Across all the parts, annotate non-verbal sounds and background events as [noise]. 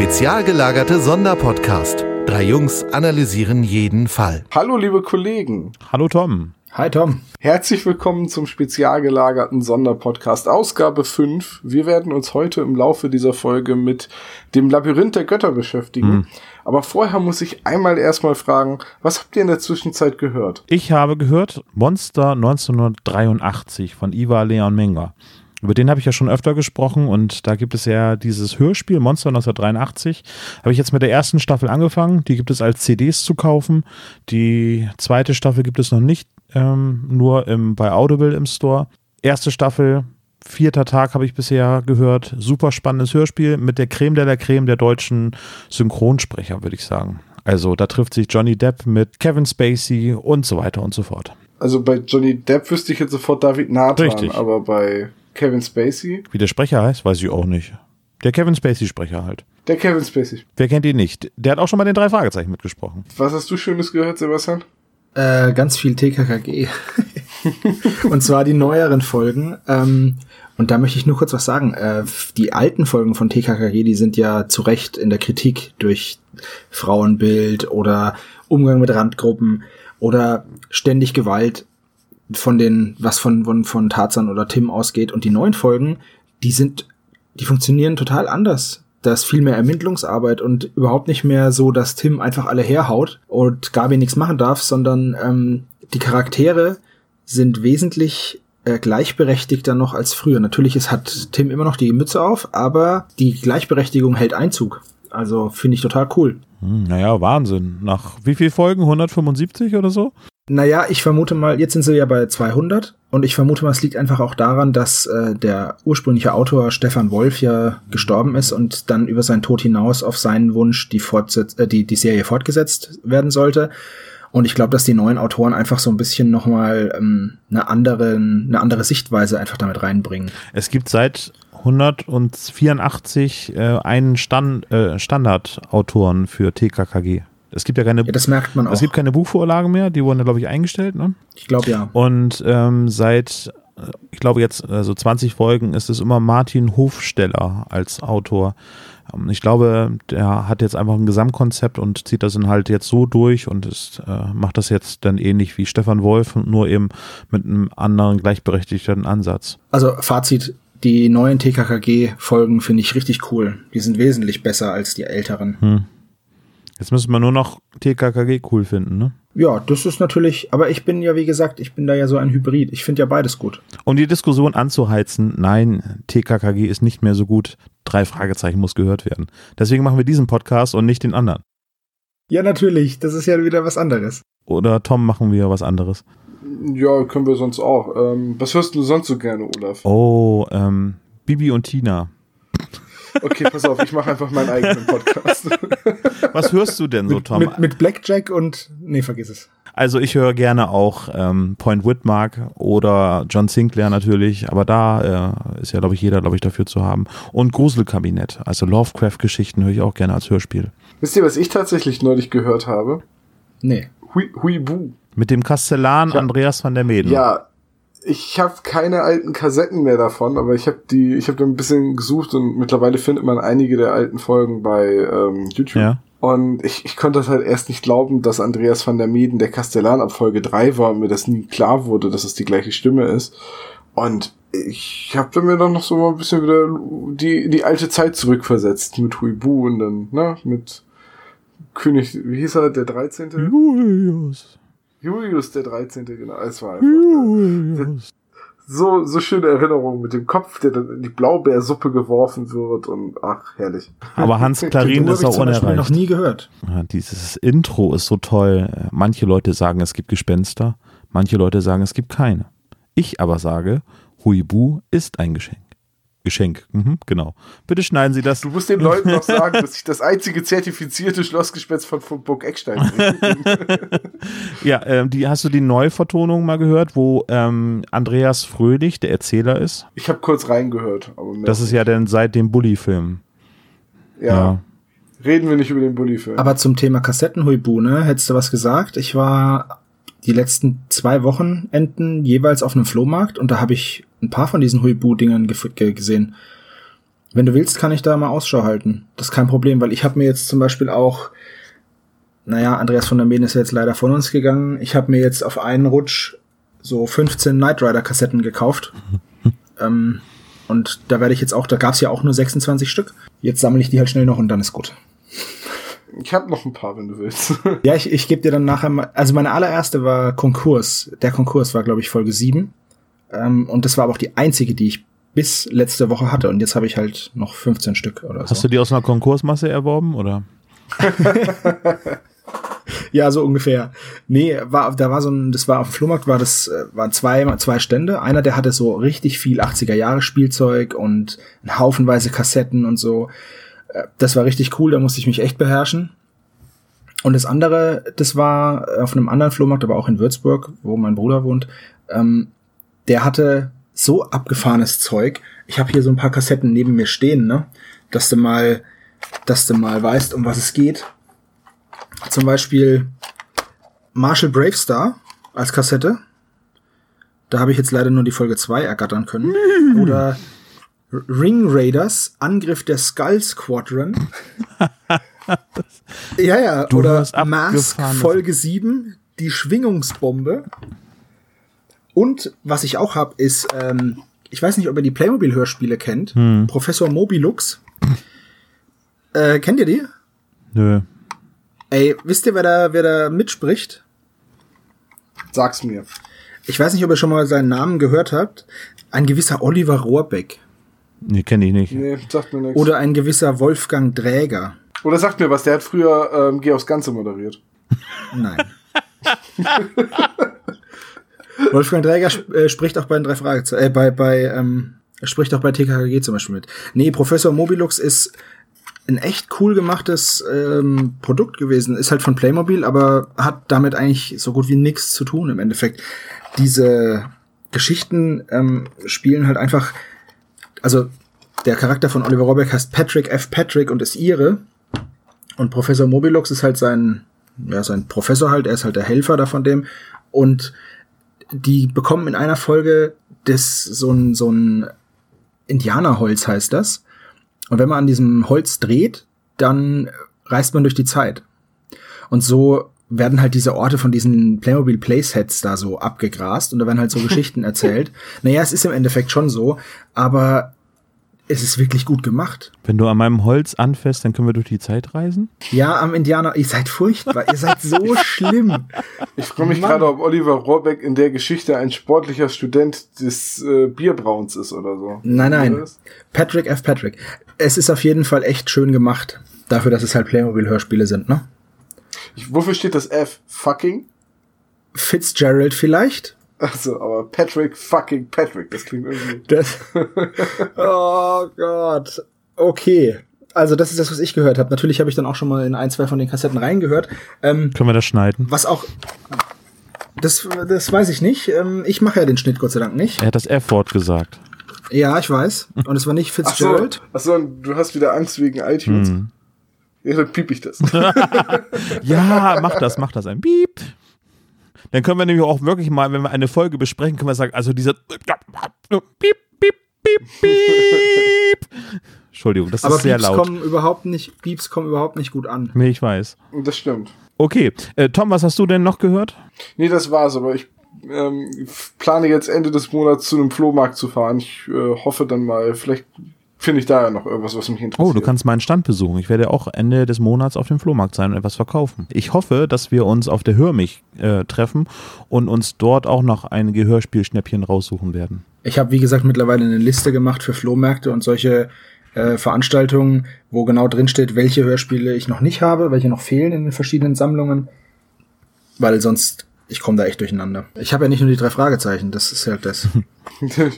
Spezial gelagerte Sonderpodcast. Drei Jungs analysieren jeden Fall. Hallo liebe Kollegen. Hallo Tom. Hi Tom. Herzlich willkommen zum spezial gelagerten Sonderpodcast Ausgabe 5. Wir werden uns heute im Laufe dieser Folge mit dem Labyrinth der Götter beschäftigen. Mhm. Aber vorher muss ich einmal erstmal fragen, was habt ihr in der Zwischenzeit gehört? Ich habe gehört Monster 1983 von Iva Leon Menger. Über den habe ich ja schon öfter gesprochen und da gibt es ja dieses Hörspiel Monster 1983. Habe ich jetzt mit der ersten Staffel angefangen. Die gibt es als CDs zu kaufen. Die zweite Staffel gibt es noch nicht, ähm, nur im, bei Audible im Store. Erste Staffel, vierter Tag habe ich bisher gehört. Super spannendes Hörspiel mit der Creme de la Creme der deutschen Synchronsprecher, würde ich sagen. Also da trifft sich Johnny Depp mit Kevin Spacey und so weiter und so fort. Also bei Johnny Depp wüsste ich jetzt sofort David Nathan, Richtig. aber bei Kevin Spacey. Wie der Sprecher heißt, weiß ich auch nicht. Der Kevin Spacey-Sprecher halt. Der Kevin Spacey. Wer kennt ihn nicht? Der hat auch schon mal den drei Fragezeichen mitgesprochen. Was hast du Schönes gehört, Sebastian? Äh, ganz viel TKKG. [laughs] und zwar die neueren Folgen. Ähm, und da möchte ich nur kurz was sagen. Äh, die alten Folgen von TKKG, die sind ja zu Recht in der Kritik durch Frauenbild oder Umgang mit Randgruppen oder ständig Gewalt von den, was von, von, von Tarzan oder Tim ausgeht. Und die neuen Folgen, die sind, die funktionieren total anders. Da ist viel mehr Ermittlungsarbeit und überhaupt nicht mehr so, dass Tim einfach alle herhaut und Gabi nichts machen darf, sondern ähm, die Charaktere sind wesentlich äh, gleichberechtigter noch als früher. Natürlich ist, hat Tim immer noch die Mütze auf, aber die Gleichberechtigung hält Einzug. Also finde ich total cool. Hm, naja, Wahnsinn. Nach wie viel Folgen? 175 oder so? Naja, ich vermute mal, jetzt sind sie ja bei 200 und ich vermute mal, es liegt einfach auch daran, dass äh, der ursprüngliche Autor Stefan Wolf ja gestorben ist und dann über seinen Tod hinaus auf seinen Wunsch die, Fortsetz äh, die, die Serie fortgesetzt werden sollte. Und ich glaube, dass die neuen Autoren einfach so ein bisschen nochmal ähm, eine, andere, eine andere Sichtweise einfach damit reinbringen. Es gibt seit 184 äh, einen Stand, äh, Standardautoren für TKKG. Es gibt ja keine. Ja, das merkt man auch. Es gibt keine Buchvorlagen mehr, die wurden, glaube ich, eingestellt, ne? Ich glaube ja. Und ähm, seit, ich glaube jetzt, also 20 Folgen ist es immer Martin Hofsteller als Autor. Ähm, ich glaube, der hat jetzt einfach ein Gesamtkonzept und zieht das dann halt jetzt so durch und ist, äh, macht das jetzt dann ähnlich wie Stefan Wolf, nur eben mit einem anderen gleichberechtigten Ansatz. Also Fazit, die neuen TKKG-Folgen finde ich richtig cool. Die sind wesentlich besser als die älteren. Hm. Jetzt müssen wir nur noch TKKG cool finden, ne? Ja, das ist natürlich, aber ich bin ja, wie gesagt, ich bin da ja so ein Hybrid. Ich finde ja beides gut. Um die Diskussion anzuheizen, nein, TKKG ist nicht mehr so gut. Drei Fragezeichen muss gehört werden. Deswegen machen wir diesen Podcast und nicht den anderen. Ja, natürlich. Das ist ja wieder was anderes. Oder Tom, machen wir was anderes? Ja, können wir sonst auch. Ähm, was hörst du sonst so gerne, Olaf? Oh, ähm, Bibi und Tina. Okay, pass auf, ich mache einfach meinen eigenen Podcast. [laughs] Was hörst du denn so, Tom? Mit, mit Blackjack und. Nee, vergiss es. Also ich höre gerne auch ähm, Point Whitmark oder John Sinclair natürlich, aber da äh, ist ja, glaube ich, jeder, glaube ich, dafür zu haben. Und Gruselkabinett, also Lovecraft-Geschichten höre ich auch gerne als Hörspiel. Wisst ihr, was ich tatsächlich neulich gehört habe? Nee. Hui, Huibu. Mit dem Kastellan Andreas van der Meden. Ja, ich habe keine alten Kassetten mehr davon, aber ich habe die, ich habe da ein bisschen gesucht und mittlerweile findet man einige der alten Folgen bei ähm, YouTube. Ja. Und ich, ich konnte das halt erst nicht glauben, dass Andreas van der Meeden der Kastellan ab Folge 3 war und mir das nie klar wurde, dass es die gleiche Stimme ist. Und ich habe mir dann noch so mal ein bisschen wieder die, die alte Zeit zurückversetzt mit Huibu und dann, ne, mit König, wie hieß er, der 13. Julius. Julius der 13. genau. Es war einfach, Julius. So, so schöne Erinnerungen mit dem Kopf, der dann in die Blaubeersuppe geworfen wird und ach, herrlich. Aber Hans [laughs] Klarin ist auch unerreicht. Ich noch nie gehört. Ja, dieses Intro ist so toll. Manche Leute sagen, es gibt Gespenster. Manche Leute sagen, es gibt keine. Ich aber sage, Huibu ist ein Geschenk. Geschenk, mhm, genau. Bitte schneiden Sie das. Du musst den Leuten noch sagen, dass ich das einzige zertifizierte Schlossgespenst von, von Burg Eckstein bin. [laughs] ja, ähm, die, hast du die Neuvertonung mal gehört, wo ähm, Andreas Fröhlich der Erzähler ist? Ich habe kurz reingehört. das ist ja dann seit dem Bully-Film. Ja. ja. Reden wir nicht über den Bully-Film. Aber zum Thema Kassettenhuibu, ne? Hättest du was gesagt? Ich war die letzten zwei Wochenenden jeweils auf einem Flohmarkt und da habe ich ein paar von diesen Huibu-Dingern gesehen. Wenn du willst, kann ich da mal Ausschau halten. Das ist kein Problem, weil ich habe mir jetzt zum Beispiel auch, naja, Andreas von der Meen ist jetzt leider von uns gegangen. Ich habe mir jetzt auf einen Rutsch so 15 Knight Rider Kassetten gekauft. [laughs] ähm, und da werde ich jetzt auch, da gab es ja auch nur 26 Stück. Jetzt sammle ich die halt schnell noch und dann ist gut. Ich habe noch ein paar, wenn du willst. ja, ich, ich gebe dir dann nachher mal. Also meine allererste war Konkurs. Der Konkurs war, glaube ich, Folge 7. Ähm, und das war aber auch die einzige, die ich bis letzte Woche hatte. Und jetzt habe ich halt noch 15 Stück oder so. Hast du die aus einer Konkursmasse erworben, oder? [laughs] ja, so ungefähr. Nee, war, da war so ein, das war auf dem Flohmarkt, war das, äh, waren zwei, zwei Stände. Einer, der hatte so richtig viel 80er Jahre Spielzeug und ein Haufenweise Kassetten und so. Äh, das war richtig cool, da musste ich mich echt beherrschen. Und das andere, das war auf einem anderen Flohmarkt, aber auch in Würzburg, wo mein Bruder wohnt. Ähm, der hatte so abgefahrenes Zeug. Ich habe hier so ein paar Kassetten neben mir stehen, ne? Dass du mal, dass du mal weißt, um was es geht. Zum Beispiel Marshall Bravestar als Kassette. Da habe ich jetzt leider nur die Folge 2 ergattern können. [laughs] Oder Ring Raiders, Angriff der Skull Squadron. [laughs] ja, ja. Du Oder Mask Folge 7, die Schwingungsbombe. Und was ich auch habe, ist, ähm, ich weiß nicht, ob ihr die Playmobil-Hörspiele kennt. Hm. Professor Mobilux. Äh, kennt ihr die? Nö. Ey, wisst ihr, wer da, wer da mitspricht? Sag's mir. Ich weiß nicht, ob ihr schon mal seinen Namen gehört habt. Ein gewisser Oliver Rohrbeck. Nee, kenne ich nicht. Nee, sagt mir nichts. Oder ein gewisser Wolfgang Dräger. Oder sagt mir was, der hat früher ähm, Geh aufs Ganze moderiert. Nein. [laughs] Wolfgang Dräger sp äh, spricht auch bei den drei Fragezeichen, äh, bei, bei, ähm, spricht auch bei TKKG zum Beispiel mit. Nee, Professor Mobilux ist ein echt cool gemachtes ähm, Produkt gewesen. Ist halt von Playmobil, aber hat damit eigentlich so gut wie nichts zu tun im Endeffekt. Diese Geschichten ähm, spielen halt einfach, also der Charakter von Oliver Rohrbeck heißt Patrick F. Patrick und ist ihre. Und Professor Mobilux ist halt sein, ja, sein Professor halt, er ist halt der Helfer da von dem. Und die bekommen in einer Folge das, so ein, so ein Indianerholz heißt das. Und wenn man an diesem Holz dreht, dann reist man durch die Zeit. Und so werden halt diese Orte von diesen Playmobil Playsets da so abgegrast und da werden halt so [laughs] Geschichten erzählt. Naja, es ist im Endeffekt schon so, aber es ist wirklich gut gemacht. Wenn du an meinem Holz anfährst, dann können wir durch die Zeit reisen? Ja, am Indianer. Ihr seid furchtbar. ihr seid so [laughs] schlimm. Ich freue mich gerade, ob Oliver Rohrbeck in der Geschichte ein sportlicher Student des äh, Bierbrauns ist oder so. Nein, nein. Patrick F. Patrick. Es ist auf jeden Fall echt schön gemacht. Dafür, dass es halt Playmobil-Hörspiele sind, ne? Ich, wofür steht das F? Fucking? Fitzgerald vielleicht? Also, aber Patrick fucking Patrick, das klingt irgendwie. Das [laughs] oh Gott. Okay. Also das ist das, was ich gehört habe. Natürlich habe ich dann auch schon mal in ein, zwei von den Kassetten reingehört. Ähm, Können wir das schneiden? Was auch. Das, das weiß ich nicht. Ähm, ich mache ja den Schnitt Gott sei Dank nicht. Er hat das F-Wort gesagt. Ja, ich weiß. Und es war nicht Fitzgerald. Ach so, ach so du hast wieder Angst wegen iTunes. Hm. Ja, dann piep ich das. [laughs] ja, mach das, mach das. Ein Piep. Dann können wir nämlich auch wirklich mal, wenn wir eine Folge besprechen, können wir sagen, also dieser Piep, Piep, Piep, Piep. Entschuldigung, das Aber ist sehr Pieps laut. Kommen überhaupt nicht, Pieps kommen überhaupt nicht gut an. Nee, ich weiß. Das stimmt. Okay, äh, Tom, was hast du denn noch gehört? Nee, das war's, aber ich ähm, plane jetzt Ende des Monats zu einem Flohmarkt zu fahren. Ich äh, hoffe dann mal, vielleicht finde ich da ja noch irgendwas, was mich interessiert. Oh, du kannst meinen Stand besuchen. Ich werde auch Ende des Monats auf dem Flohmarkt sein und etwas verkaufen. Ich hoffe, dass wir uns auf der Hörmich äh, treffen und uns dort auch noch einige Hörspielschnäppchen raussuchen werden. Ich habe, wie gesagt, mittlerweile eine Liste gemacht für Flohmärkte und solche äh, Veranstaltungen, wo genau drin steht, welche Hörspiele ich noch nicht habe, welche noch fehlen in den verschiedenen Sammlungen. Weil sonst, ich komme da echt durcheinander. Ich habe ja nicht nur die drei Fragezeichen, das ist halt das. [laughs] [laughs]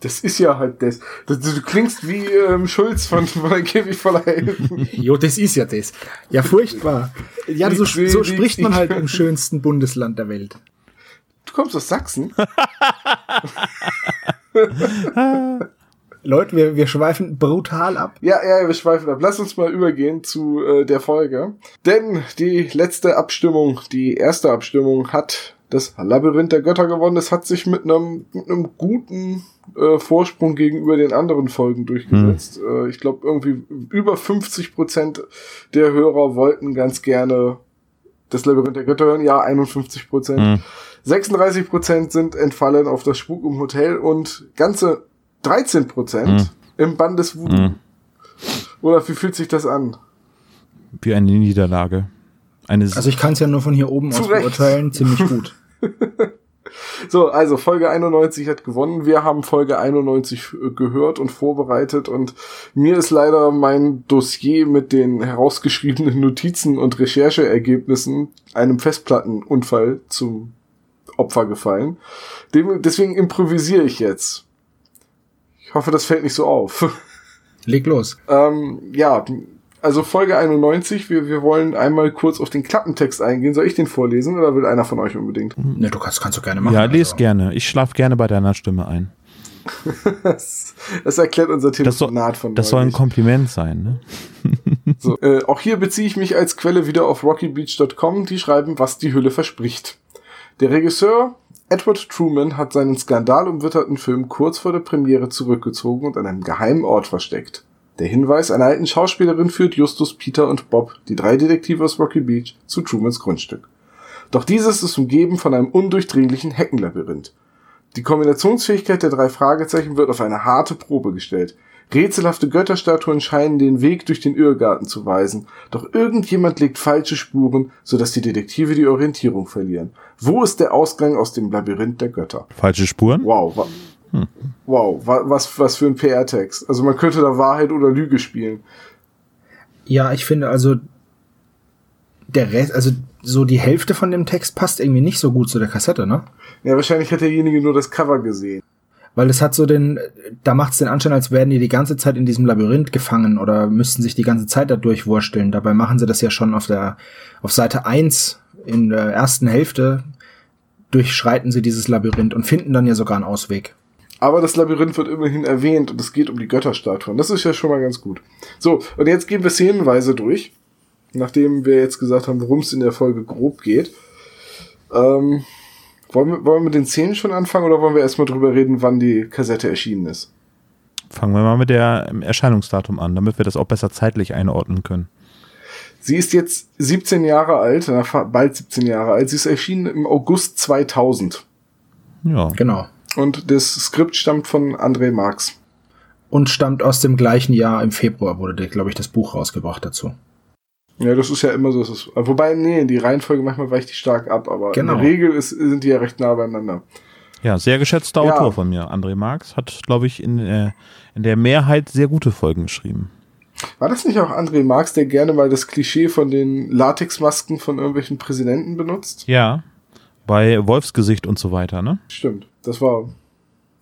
Das ist ja halt das. Du, du klingst wie ähm, Schulz von, von der Käfig voller Helden. [laughs] jo, das ist ja das. Ja, furchtbar. Ja, so, so spricht man halt im schönsten Bundesland der Welt. Du kommst aus Sachsen? [laughs] Leute, wir, wir schweifen brutal ab. Ja, ja, wir schweifen ab. Lass uns mal übergehen zu äh, der Folge. Denn die letzte Abstimmung, die erste Abstimmung hat das Labyrinth der Götter gewonnen. Es hat sich mit einem, mit einem guten äh, Vorsprung gegenüber den anderen Folgen durchgesetzt. Hm. Äh, ich glaube, irgendwie über 50 Prozent der Hörer wollten ganz gerne das Labyrinth der Götter hören. Ja, 51 Prozent. Hm. 36 Prozent sind entfallen auf das Spuk im Hotel und ganze 13 Prozent hm. im Bann des Voodoo. Oder wie fühlt sich das an? Wie eine Niederlage. Eine also ich kann es ja nur von hier oben aus beurteilen, ziemlich gut. [laughs] so, also Folge 91 hat gewonnen. Wir haben Folge 91 äh, gehört und vorbereitet und mir ist leider mein Dossier mit den herausgeschriebenen Notizen und Rechercheergebnissen einem Festplattenunfall zum Opfer gefallen. Dem, deswegen improvisiere ich jetzt. Ich hoffe, das fällt nicht so auf. [laughs] Leg los. ähm, ja, also Folge 91, wir, wir wollen einmal kurz auf den Klappentext eingehen. Soll ich den vorlesen oder will einer von euch unbedingt? Ne, du kannst, kannst du gerne machen. Ja, lese also. gerne. Ich schlafe gerne bei deiner Stimme ein. das, [laughs] das, erklärt unser Telefonat von Das soll ein Kompliment sein, ne? [laughs] so, äh, auch hier beziehe ich mich als Quelle wieder auf rockybeach.com, die schreiben, was die Hülle verspricht. Der Regisseur Edward Truman hat seinen skandalumwitterten Film kurz vor der Premiere zurückgezogen und an einem geheimen Ort versteckt. Der Hinweis einer alten Schauspielerin führt Justus, Peter und Bob, die drei Detektive aus Rocky Beach, zu Trumans Grundstück. Doch dieses ist umgeben von einem undurchdringlichen Heckenlabyrinth. Die Kombinationsfähigkeit der drei Fragezeichen wird auf eine harte Probe gestellt. Rätselhafte Götterstatuen scheinen den Weg durch den Irrgarten zu weisen, doch irgendjemand legt falsche Spuren, sodass die Detektive die Orientierung verlieren. Wo ist der Ausgang aus dem Labyrinth der Götter? Falsche Spuren? Wow, hm. Wow, was, was für ein PR-Text. Also man könnte da Wahrheit oder Lüge spielen. Ja, ich finde also der Rest, also so die Hälfte von dem Text passt irgendwie nicht so gut zu der Kassette, ne? Ja, wahrscheinlich hat derjenige nur das Cover gesehen. Weil es hat so den, da macht es den Anschein, als wären die die ganze Zeit in diesem Labyrinth gefangen oder müssten sich die ganze Zeit da durchwursteln. Dabei machen sie das ja schon auf der, auf Seite 1 in der ersten Hälfte durchschreiten sie dieses Labyrinth und finden dann ja sogar einen Ausweg. Aber das Labyrinth wird immerhin erwähnt und es geht um die Götterstatuen. Das ist ja schon mal ganz gut. So, und jetzt gehen wir szenenweise durch. Nachdem wir jetzt gesagt haben, worum es in der Folge grob geht. Ähm, wollen, wir, wollen wir mit den Szenen schon anfangen oder wollen wir erstmal drüber reden, wann die Kassette erschienen ist? Fangen wir mal mit der Erscheinungsdatum an, damit wir das auch besser zeitlich einordnen können. Sie ist jetzt 17 Jahre alt, bald 17 Jahre alt. Sie ist erschienen im August 2000. Ja. Genau. Und das Skript stammt von André Marx. Und stammt aus dem gleichen Jahr, im Februar wurde, glaube ich, das Buch rausgebracht dazu. Ja, das ist ja immer so. Ist, wobei, nee, die Reihenfolge manchmal weicht die stark ab, aber genau. in der Regel ist, sind die ja recht nah beieinander. Ja, sehr geschätzter ja. Autor von mir, André Marx, hat, glaube ich, in, äh, in der Mehrheit sehr gute Folgen geschrieben. War das nicht auch André Marx, der gerne mal das Klischee von den Latexmasken von irgendwelchen Präsidenten benutzt? Ja, bei Wolfsgesicht und so weiter, ne? Stimmt. Das war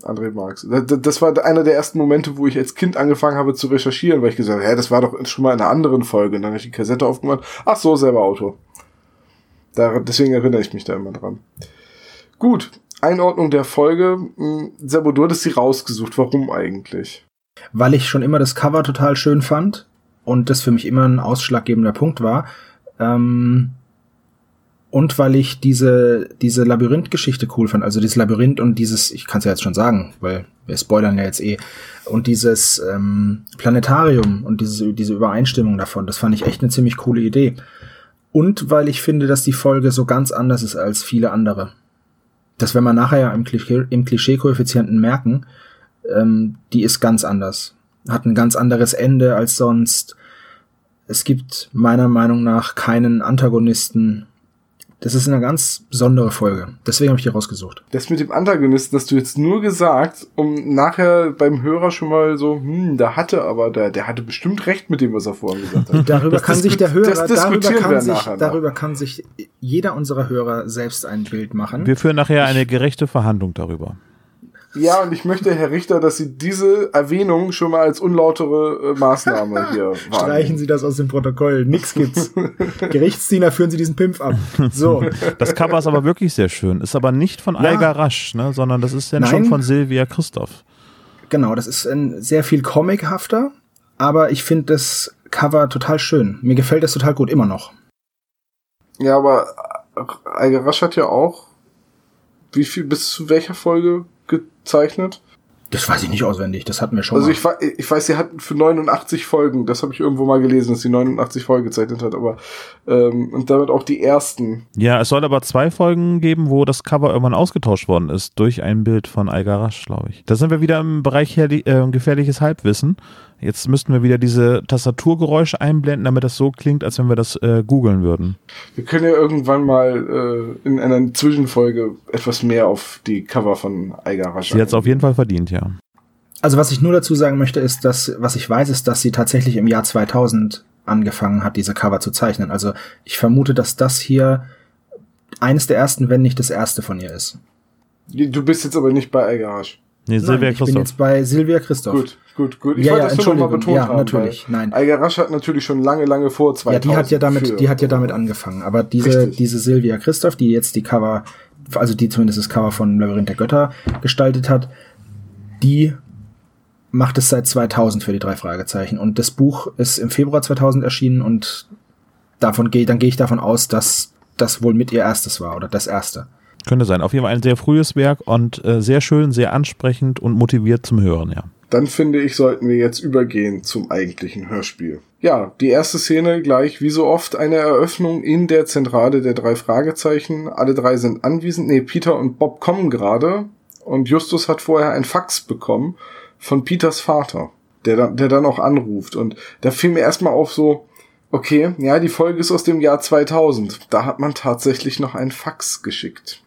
André Marx. Das war einer der ersten Momente, wo ich als Kind angefangen habe zu recherchieren, weil ich gesagt habe, hä, das war doch schon mal in einer anderen Folge. Und dann habe ich die Kassette aufgemacht. Ach so, selber Autor. Da, deswegen erinnere ich mich da immer dran. Gut, Einordnung der Folge. Hm, Sebo, du hattest sie rausgesucht. Warum eigentlich? Weil ich schon immer das Cover total schön fand und das für mich immer ein ausschlaggebender Punkt war. Ähm, und weil ich diese, diese Labyrinth-Geschichte cool fand, also dieses Labyrinth und dieses, ich kann es ja jetzt schon sagen, weil wir spoilern ja jetzt eh, und dieses ähm, Planetarium und diese, diese Übereinstimmung davon, das fand ich echt eine ziemlich coole Idee. Und weil ich finde, dass die Folge so ganz anders ist als viele andere. Das werden wir nachher im, Klischee, im Klischee-Koeffizienten merken, ähm, die ist ganz anders. Hat ein ganz anderes Ende als sonst. Es gibt meiner Meinung nach keinen Antagonisten das ist eine ganz besondere Folge. Deswegen habe ich die rausgesucht. Das mit dem Antagonisten hast du jetzt nur gesagt, um nachher beim Hörer schon mal so, hm, da hatte aber, der, der hatte bestimmt recht mit dem, was er vorhin gesagt hat. [laughs] darüber das kann sich der Hörer, darüber kann sich, darüber kann sich jeder unserer Hörer selbst ein Bild machen. Wir führen nachher eine gerechte Verhandlung darüber. Ja, und ich möchte, Herr Richter, dass Sie diese Erwähnung schon mal als unlautere äh, Maßnahme [laughs] hier wahrnehmen. Streichen Sie das aus dem Protokoll. Nix gibt's. [laughs] Gerichtsdiener führen Sie diesen Pimpf ab. So. Das Cover ist aber wirklich sehr schön. Ist aber nicht von ja. Alga Rasch, ne, sondern das ist dann Nein. schon von Silvia Christoph. Genau, das ist ein sehr viel comichafter, aber ich finde das Cover total schön. Mir gefällt das total gut, immer noch. Ja, aber Alga Rasch hat ja auch wie viel, bis zu welcher Folge gezeichnet? Das weiß ich nicht auswendig, das hatten wir schon. Also mal. ich, ich weiß, sie hatten für 89 Folgen, das habe ich irgendwo mal gelesen, dass sie 89 Folgen gezeichnet hat, aber ähm, und damit auch die ersten. Ja, es soll aber zwei Folgen geben, wo das Cover irgendwann ausgetauscht worden ist durch ein Bild von Algarasch, glaube ich. Da sind wir wieder im Bereich äh, gefährliches Halbwissen. Jetzt müssten wir wieder diese Tastaturgeräusche einblenden, damit das so klingt, als wenn wir das äh, googeln würden. Wir können ja irgendwann mal äh, in einer Zwischenfolge etwas mehr auf die Cover von Algarasch Sie hat es auf jeden Fall verdient, ja. Also was ich nur dazu sagen möchte, ist, dass, was ich weiß, ist, dass sie tatsächlich im Jahr 2000 angefangen hat, diese Cover zu zeichnen. Also ich vermute, dass das hier eines der ersten, wenn nicht das erste von ihr ist. Du bist jetzt aber nicht bei Algarasch. Nee, Silvia Christoph. Ich bin jetzt bei Silvia Christoph. Gut, gut, gut. Ich ja, wollte ja, das schon mal betont ja, haben. natürlich. Nein. Algarasch hat natürlich schon lange, lange vor 2000. Ja, die hat ja damit, die hat ja damit angefangen. Aber diese, Richtig. diese Silvia Christoph, die jetzt die Cover, also die zumindest das Cover von Labyrinth der Götter gestaltet hat, die macht es seit 2000 für die drei Fragezeichen. Und das Buch ist im Februar 2000 erschienen und davon gehe, dann gehe ich davon aus, dass das wohl mit ihr erstes war oder das erste. Könnte sein. Auf jeden Fall ein sehr frühes Werk und äh, sehr schön, sehr ansprechend und motiviert zum Hören, ja. Dann finde ich, sollten wir jetzt übergehen zum eigentlichen Hörspiel. Ja, die erste Szene gleich wie so oft eine Eröffnung in der Zentrale der drei Fragezeichen. Alle drei sind anwesend. Nee, Peter und Bob kommen gerade und Justus hat vorher ein Fax bekommen von Peters Vater, der dann, der dann auch anruft. Und da fiel mir erstmal auf so, okay, ja, die Folge ist aus dem Jahr 2000. Da hat man tatsächlich noch ein Fax geschickt.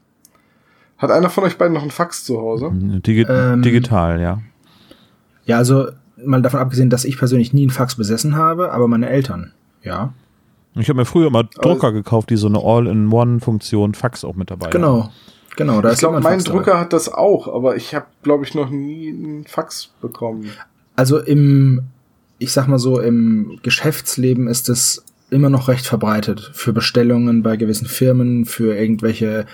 Hat einer von euch beiden noch ein Fax zu Hause? Digi ähm, digital, ja. Ja, also mal davon abgesehen, dass ich persönlich nie ein Fax besessen habe, aber meine Eltern, ja. Ich habe mir früher mal Drucker also, gekauft, die so eine All-in-One-Funktion Fax auch mit dabei Genau, haben. Genau, da ich glaube, mein Drucker hat das auch, aber ich habe, glaube ich, noch nie einen Fax bekommen. Also im, ich sag mal so, im Geschäftsleben ist es immer noch recht verbreitet für Bestellungen bei gewissen Firmen, für irgendwelche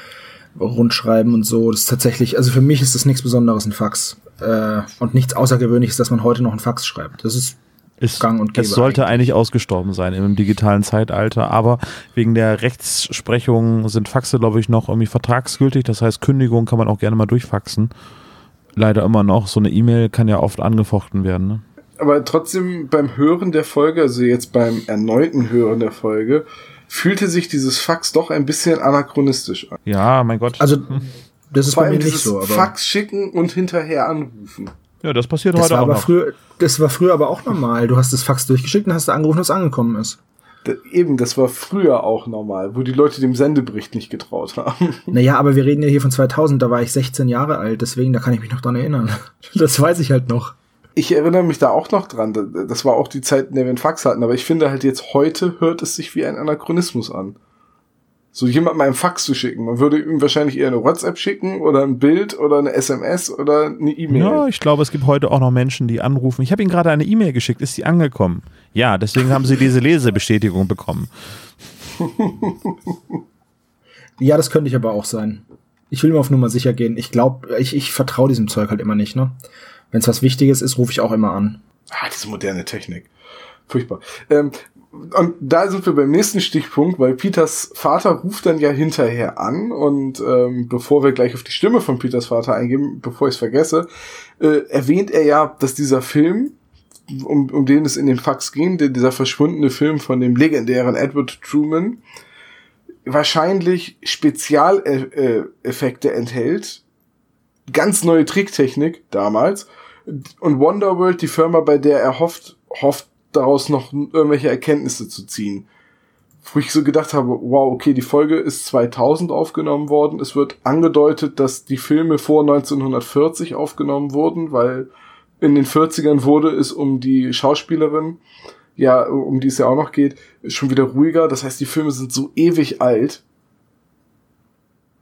Rundschreiben und so. Das ist tatsächlich, also für mich ist das nichts Besonderes, ein Fax. Äh, und nichts Außergewöhnliches, dass man heute noch ein Fax schreibt. Das ist ist, Gang und Gäbe es sollte eigentlich. eigentlich ausgestorben sein im digitalen Zeitalter, aber wegen der Rechtsprechung sind Faxe, glaube ich, noch irgendwie vertragsgültig. Das heißt, Kündigung kann man auch gerne mal durchfaxen. Leider immer noch. So eine E-Mail kann ja oft angefochten werden. Ne? Aber trotzdem beim Hören der Folge, also jetzt beim erneuten Hören der Folge, fühlte sich dieses Fax doch ein bisschen anachronistisch an. Ja, mein Gott. Also das ist Vor bei mir nicht so. Aber Fax schicken und hinterher anrufen. Ja, das passiert das heute war auch aber noch. Früher, das war früher aber auch normal. Du hast das Fax durchgeschickt und hast angerufen, dass es angekommen ist. Da, eben, das war früher auch normal, wo die Leute dem Sendebericht nicht getraut haben. [laughs] Naja, aber wir reden ja hier von 2000, da war ich 16 Jahre alt, deswegen, da kann ich mich noch dran erinnern. [laughs] Das weiß ich halt noch. Ich erinnere mich da auch noch dran. Das war auch die Zeit, in der wir einen Fax hatten, aber ich finde halt jetzt heute hört es sich wie ein Anachronismus an so jemand mal ein Fax zu schicken. Man würde ihm wahrscheinlich eher eine WhatsApp schicken oder ein Bild oder eine SMS oder eine E-Mail. Ja, ich glaube, es gibt heute auch noch Menschen, die anrufen. Ich habe Ihnen gerade eine E-Mail geschickt. Ist sie angekommen? Ja, deswegen haben Sie diese Lesebestätigung bekommen. [laughs] ja, das könnte ich aber auch sein. Ich will immer auf Nummer sicher gehen. Ich glaube, ich, ich vertraue diesem Zeug halt immer nicht, ne? Wenn es was Wichtiges ist, rufe ich auch immer an. Ah, diese moderne Technik. Furchtbar. Ähm, und da sind wir beim nächsten Stichpunkt, weil Peters Vater ruft dann ja hinterher an und ähm, bevor wir gleich auf die Stimme von Peters Vater eingehen, bevor ich es vergesse, äh, erwähnt er ja, dass dieser Film, um, um den es in dem Fax ging, der, dieser verschwundene Film von dem legendären Edward Truman, wahrscheinlich Spezialeffekte enthält, ganz neue Tricktechnik damals und Wonderworld, die Firma, bei der er hofft, hofft daraus noch irgendwelche Erkenntnisse zu ziehen. Wo ich so gedacht habe, wow, okay, die Folge ist 2000 aufgenommen worden. Es wird angedeutet, dass die Filme vor 1940 aufgenommen wurden, weil in den 40ern wurde es um die Schauspielerin, ja, um die es ja auch noch geht, schon wieder ruhiger. Das heißt, die Filme sind so ewig alt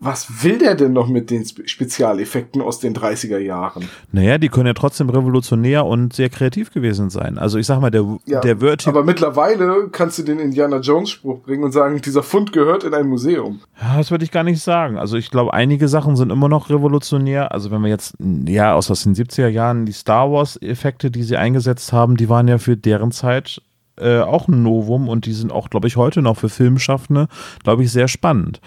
was will der denn noch mit den Spezialeffekten aus den 30er Jahren? Naja, die können ja trotzdem revolutionär und sehr kreativ gewesen sein. Also ich sag mal, der, ja, der Word. Aber mittlerweile kannst du den Indiana Jones Spruch bringen und sagen, dieser Fund gehört in ein Museum. Ja, das würde ich gar nicht sagen. Also ich glaube, einige Sachen sind immer noch revolutionär. Also wenn wir jetzt, ja, aus den 70er Jahren die Star Wars Effekte, die sie eingesetzt haben, die waren ja für deren Zeit äh, auch ein Novum und die sind auch, glaube ich, heute noch für Filmschaffende, glaube ich, sehr spannend.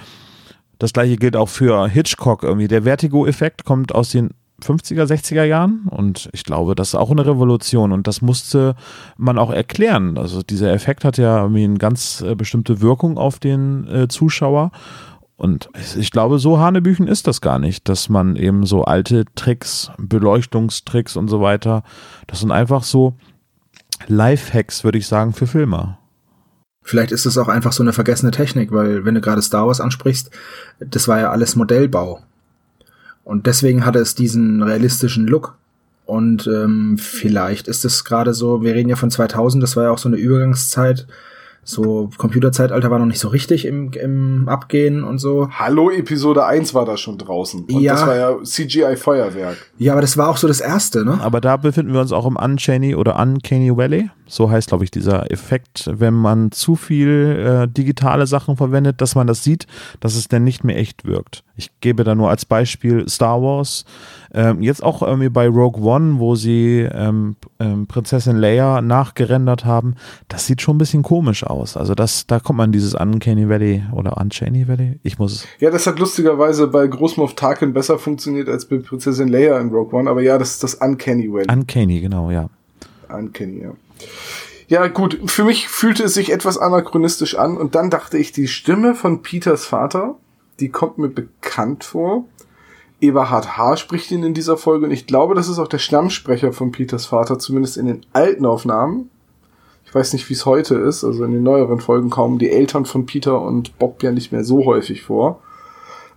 Das gleiche gilt auch für Hitchcock irgendwie. Der Vertigo-Effekt kommt aus den 50er, 60er Jahren und ich glaube, das ist auch eine Revolution und das musste man auch erklären. Also dieser Effekt hat ja irgendwie eine ganz äh, bestimmte Wirkung auf den äh, Zuschauer und ich glaube, so Hanebüchen ist das gar nicht, dass man eben so alte Tricks, Beleuchtungstricks und so weiter, das sind einfach so Lifehacks, würde ich sagen, für Filmer. Vielleicht ist es auch einfach so eine vergessene Technik, weil wenn du gerade Star Wars ansprichst, das war ja alles Modellbau. Und deswegen hatte es diesen realistischen Look. Und ähm, vielleicht ist es gerade so, wir reden ja von 2000, das war ja auch so eine Übergangszeit, so Computerzeitalter war noch nicht so richtig im, im Abgehen und so. Hallo, Episode 1 war da schon draußen. Und ja. das war ja CGI-Feuerwerk. Ja, aber das war auch so das erste, ne? Aber da befinden wir uns auch im Uncanny oder Uncanny Valley. So heißt, glaube ich, dieser Effekt, wenn man zu viel äh, digitale Sachen verwendet, dass man das sieht, dass es dann nicht mehr echt wirkt. Ich gebe da nur als Beispiel Star Wars. Ähm, jetzt auch irgendwie bei Rogue One, wo sie ähm, ähm, Prinzessin Leia nachgerendert haben, das sieht schon ein bisschen komisch aus. Also das, da kommt man dieses Uncanny Valley oder Uncanny Valley. Ich muss Ja, das hat lustigerweise bei Großmoff Tarkin besser funktioniert als bei Prinzessin Leia in Rogue One, aber ja, das ist das Uncanny Valley. Uncanny, genau, ja. Uncanny, ja. Ja, gut, für mich fühlte es sich etwas anachronistisch an und dann dachte ich, die Stimme von Peters Vater, die kommt mir bekannt vor. Eberhard H. spricht ihn in dieser Folge und ich glaube, das ist auch der Stammsprecher von Peters Vater, zumindest in den alten Aufnahmen. Ich weiß nicht, wie es heute ist, also in den neueren Folgen kommen die Eltern von Peter und Bob ja nicht mehr so häufig vor.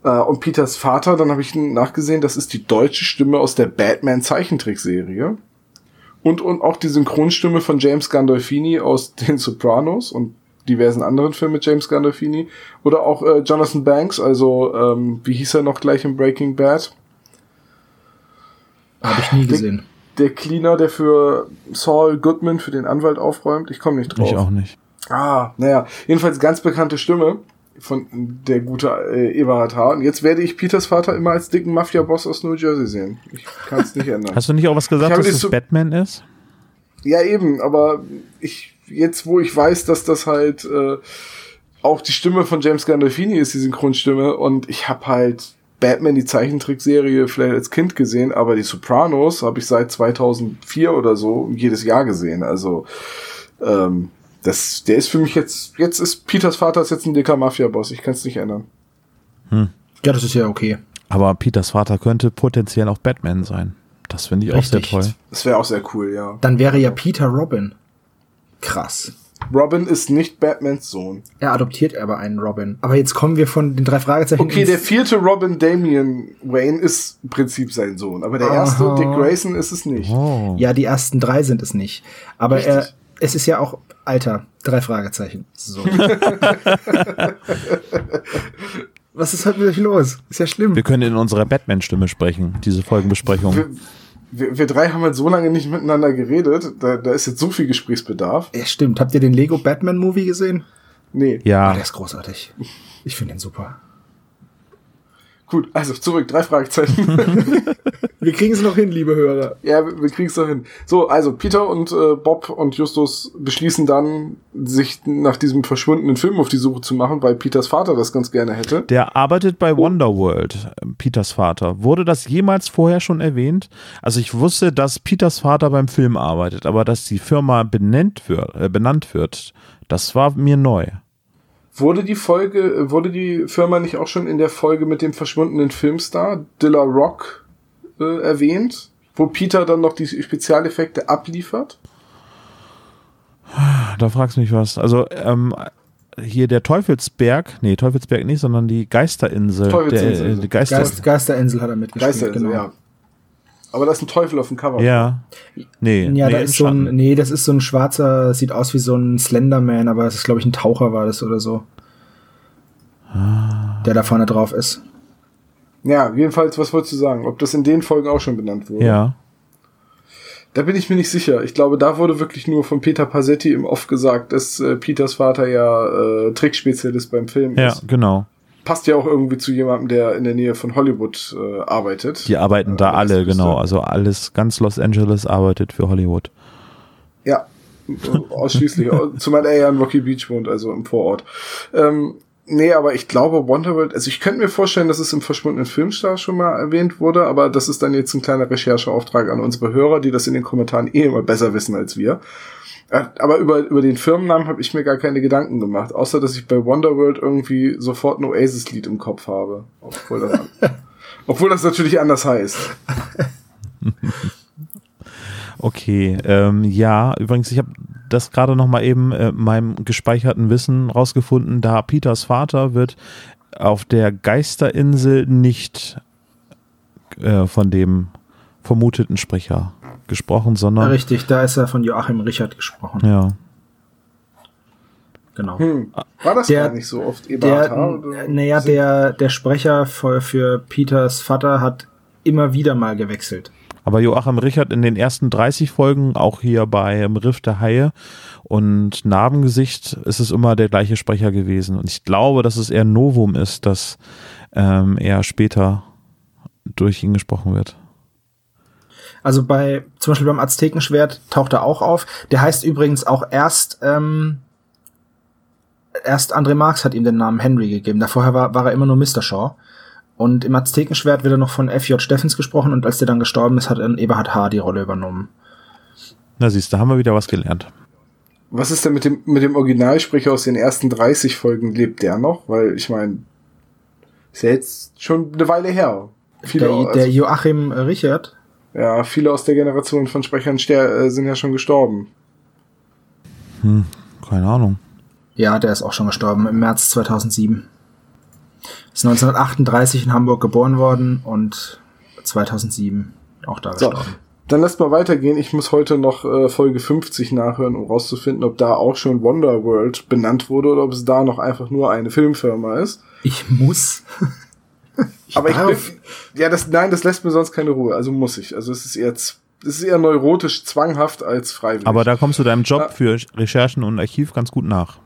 Äh, und Peters Vater, dann habe ich nachgesehen, das ist die deutsche Stimme aus der Batman Zeichentrickserie. Und, und auch die Synchronstimme von James Gandolfini aus [laughs] Den Sopranos und diversen anderen Filmen mit James Gandolfini. Oder auch äh, Jonathan Banks, also ähm, wie hieß er noch gleich in Breaking Bad? Habe ich nie gesehen. Der, der Cleaner, der für Saul Goodman, für den Anwalt aufräumt. Ich komme nicht drauf. Ich auch nicht. Ah, naja. Jedenfalls ganz bekannte Stimme von der gute äh, Eberhard H. Und jetzt werde ich Peters Vater immer als dicken Mafia-Boss aus New Jersey sehen. Ich kann es nicht ändern. Hast du nicht auch was gesagt, dass es das Batman ist? Ja, eben, aber ich, jetzt wo ich weiß, dass das halt äh, auch die Stimme von James Gandolfini ist, die Synchronstimme, und ich habe halt Batman, die Zeichentrickserie, vielleicht als Kind gesehen, aber die Sopranos habe ich seit 2004 oder so jedes Jahr gesehen. Also ähm, das, der ist für mich jetzt, jetzt ist Peters Vater ist jetzt ein dicker Mafia-Boss. Ich kann es nicht ändern. Hm. Ja, das ist ja okay. Aber Peters Vater könnte potenziell auch Batman sein. Das finde ich Richtig. auch sehr toll. Das wäre auch sehr cool, ja. Dann wäre ja Peter Robin. Krass. Robin ist nicht Batmans Sohn. Er adoptiert aber einen Robin. Aber jetzt kommen wir von den drei Fragezeichen. Okay, der vierte Robin Damian Wayne ist im Prinzip sein Sohn. Aber der Aha. erste, Dick Grayson, ist es nicht. Oh. Ja, die ersten drei sind es nicht. Aber er, es ist ja auch Alter. Drei Fragezeichen. So. [laughs] Was ist heute mit euch los? Ist ja schlimm. Wir können in unserer Batman-Stimme sprechen, diese Folgenbesprechung. Wir, wir, wir, drei haben halt so lange nicht miteinander geredet, da, da ist jetzt so viel Gesprächsbedarf. Ja, stimmt. Habt ihr den Lego Batman Movie gesehen? Nee. Ja. Oh, der ist großartig. Ich finde den super. Gut, also zurück, drei Fragezeichen. [laughs] wir kriegen es noch hin, liebe Hörer. Ja, wir, wir kriegen es noch hin. So, also Peter und äh, Bob und Justus beschließen dann, sich nach diesem verschwundenen Film auf die Suche zu machen, weil Peters Vater das ganz gerne hätte. Der arbeitet bei Wonderworld, Peters Vater. Wurde das jemals vorher schon erwähnt? Also ich wusste, dass Peters Vater beim Film arbeitet, aber dass die Firma benannt wird, äh, benannt wird, das war mir neu. Wurde die Folge, wurde die Firma nicht auch schon in der Folge mit dem verschwundenen Filmstar Dilla Rock äh, erwähnt, wo Peter dann noch die Spezialeffekte abliefert? Da fragst du mich was. Also ähm, hier der Teufelsberg, nee, Teufelsberg nicht, sondern die Geisterinsel. Teufelsinsel. Der, äh, die Geister Geist, Geisterinsel hat er mitgespielt. Geisterinsel, genau. ja. Aber da ist ein Teufel auf dem Cover. Ja. Nee. Ja, nee, da ist so ein, nee, das ist so ein schwarzer, sieht aus wie so ein Slenderman, aber es ist, glaube ich, ein Taucher war das oder so. Ah. Der da vorne drauf ist. Ja, jedenfalls, was wolltest du sagen? Ob das in den Folgen auch schon benannt wurde? Ja. Da bin ich mir nicht sicher. Ich glaube, da wurde wirklich nur von Peter Passetti im Off gesagt, dass äh, Peters Vater ja äh, Trickspezialist beim Film ja, ist. Ja, genau passt ja auch irgendwie zu jemandem, der in der Nähe von Hollywood äh, arbeitet. Die arbeiten da äh, alle, genau. Also alles, ganz Los Angeles arbeitet für Hollywood. Ja, ausschließlich. [laughs] zumal er ja in Rocky Beach wohnt, also im Vorort. Ähm, Nee, aber ich glaube Wonderworld, also ich könnte mir vorstellen, dass es im verschwundenen Filmstar schon mal erwähnt wurde, aber das ist dann jetzt ein kleiner Rechercheauftrag an unsere Hörer, die das in den Kommentaren eh immer besser wissen als wir. Aber über, über den Firmennamen habe ich mir gar keine Gedanken gemacht, außer dass ich bei Wonderworld irgendwie sofort ein Oasis-Lied im Kopf habe. Obwohl das, [laughs] obwohl das natürlich anders heißt. [laughs] Okay, ähm, ja, übrigens, ich habe das gerade noch mal eben äh, meinem gespeicherten Wissen rausgefunden, da Peters Vater wird auf der Geisterinsel nicht äh, von dem vermuteten Sprecher gesprochen, sondern. Ja, richtig, da ist er von Joachim Richard gesprochen. Ja. Genau. Hm. War das der, gar nicht so oft Eberhard Naja, der, der Sprecher für, für Peters Vater hat immer wieder mal gewechselt. Aber Joachim Richard in den ersten 30 Folgen, auch hier bei Riff der Haie und Narbengesicht, ist es immer der gleiche Sprecher gewesen. Und ich glaube, dass es eher Novum ist, dass ähm, er später durch ihn gesprochen wird. Also bei, zum Beispiel beim Aztekenschwert taucht er auch auf. Der heißt übrigens auch erst, ähm, erst André Marx hat ihm den Namen Henry gegeben. Davor war, war er immer nur Mr. Shaw. Und im Aztekenschwert wird er noch von F.J. Steffens gesprochen und als der dann gestorben ist, hat dann Eberhard H. die Rolle übernommen. Na siehst, da haben wir wieder was gelernt. Was ist denn mit dem, mit dem Originalsprecher aus den ersten 30 Folgen? Lebt der noch? Weil ich meine, ist ja jetzt schon eine Weile her. Viele, der, also, der Joachim Richard? Ja, viele aus der Generation von Sprechern äh, sind ja schon gestorben. Hm, keine Ahnung. Ja, der ist auch schon gestorben im März 2007. Ist 1938 in Hamburg geboren worden und 2007 auch da so, gestorben. Dann lasst mal weitergehen. Ich muss heute noch äh, Folge 50 nachhören, um rauszufinden, ob da auch schon Wonderworld benannt wurde oder ob es da noch einfach nur eine Filmfirma ist. Ich muss. Ich Aber darf. ich bin, ja, das, nein, das lässt mir sonst keine Ruhe. Also muss ich. Also es ist eher, es ist eher neurotisch zwanghaft als freiwillig. Aber da kommst du deinem Job ja. für Recherchen und Archiv ganz gut nach.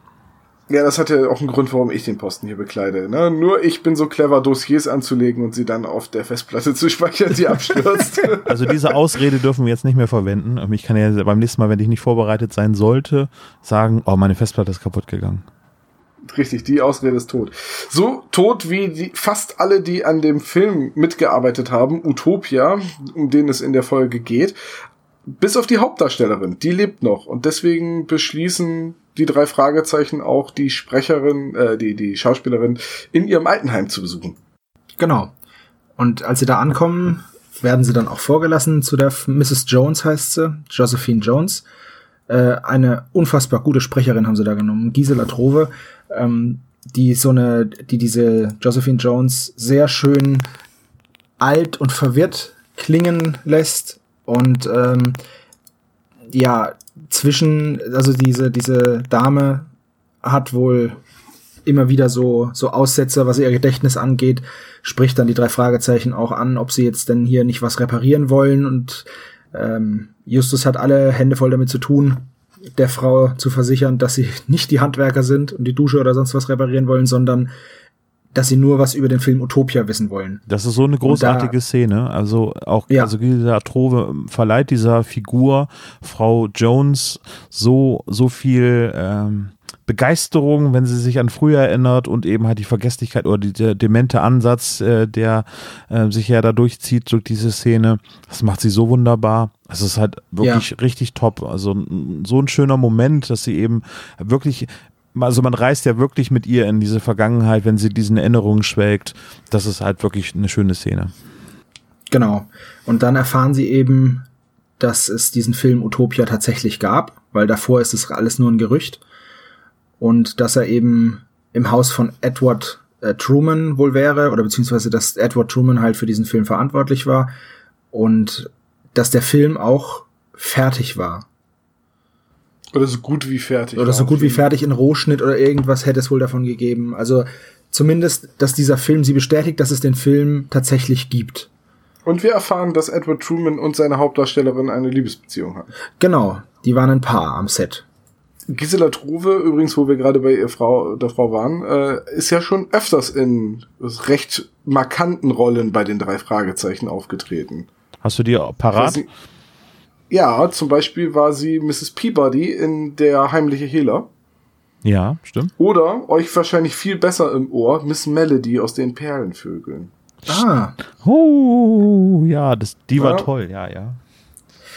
Ja, das hat ja auch einen Grund, warum ich den Posten hier bekleide. Ne? Nur ich bin so clever, Dossiers anzulegen und sie dann auf der Festplatte zu speichern, die abstürzt. [laughs] [laughs] Also diese Ausrede dürfen wir jetzt nicht mehr verwenden. Ich kann ja beim nächsten Mal, wenn ich nicht vorbereitet sein sollte, sagen, oh, meine Festplatte ist kaputt gegangen. Richtig, die Ausrede ist tot. So tot wie die, fast alle, die an dem Film mitgearbeitet haben, Utopia, um den es in der Folge geht. Bis auf die Hauptdarstellerin, die lebt noch. Und deswegen beschließen die drei Fragezeichen auch die Sprecherin, äh, die, die Schauspielerin in ihrem Altenheim zu besuchen. Genau. Und als sie da ankommen, werden sie dann auch vorgelassen zu der Mrs. Jones heißt sie, Josephine Jones. Äh, eine unfassbar gute Sprecherin haben sie da genommen, Gisela Trove, ähm, die so eine, die diese Josephine Jones sehr schön alt und verwirrt klingen lässt und ähm, ja, zwischen, also diese, diese Dame hat wohl immer wieder so, so Aussetzer, was ihr Gedächtnis angeht, spricht dann die drei Fragezeichen auch an, ob sie jetzt denn hier nicht was reparieren wollen und ähm, Justus hat alle Hände voll damit zu tun, der Frau zu versichern, dass sie nicht die Handwerker sind und die Dusche oder sonst was reparieren wollen, sondern dass sie nur was über den Film Utopia wissen wollen. Das ist so eine großartige da, Szene. Also auch ja. also Gilda Trove verleiht dieser Figur Frau Jones so so viel ähm, Begeisterung, wenn sie sich an früher erinnert und eben halt die Vergesslichkeit oder die, der demente Ansatz, äh, der äh, sich ja da durchzieht durch diese Szene. Das macht sie so wunderbar. Es ist halt wirklich ja. richtig top. Also so ein schöner Moment, dass sie eben wirklich also man reist ja wirklich mit ihr in diese Vergangenheit, wenn sie diesen Erinnerungen schwelgt. Das ist halt wirklich eine schöne Szene. Genau. Und dann erfahren sie eben, dass es diesen Film Utopia tatsächlich gab, weil davor ist es alles nur ein Gerücht. Und dass er eben im Haus von Edward äh, Truman wohl wäre, oder beziehungsweise dass Edward Truman halt für diesen Film verantwortlich war. Und dass der Film auch fertig war. Oder so gut wie fertig. Oder so gut wie fertig in Rohschnitt oder irgendwas hätte es wohl davon gegeben. Also zumindest, dass dieser Film sie bestätigt, dass es den Film tatsächlich gibt. Und wir erfahren, dass Edward Truman und seine Hauptdarstellerin eine Liebesbeziehung hatten. Genau, die waren ein Paar am Set. Gisela Truve, übrigens, wo wir gerade bei ihr Frau, der Frau waren, äh, ist ja schon öfters in recht markanten Rollen bei den drei Fragezeichen aufgetreten. Hast du die parat? Ja, zum Beispiel war sie Mrs. Peabody in Der heimliche Hehler. Ja, stimmt. Oder euch wahrscheinlich viel besser im Ohr Miss Melody aus den Perlenvögeln. Ah. Oh, ja, das, die war ja. toll, ja, ja.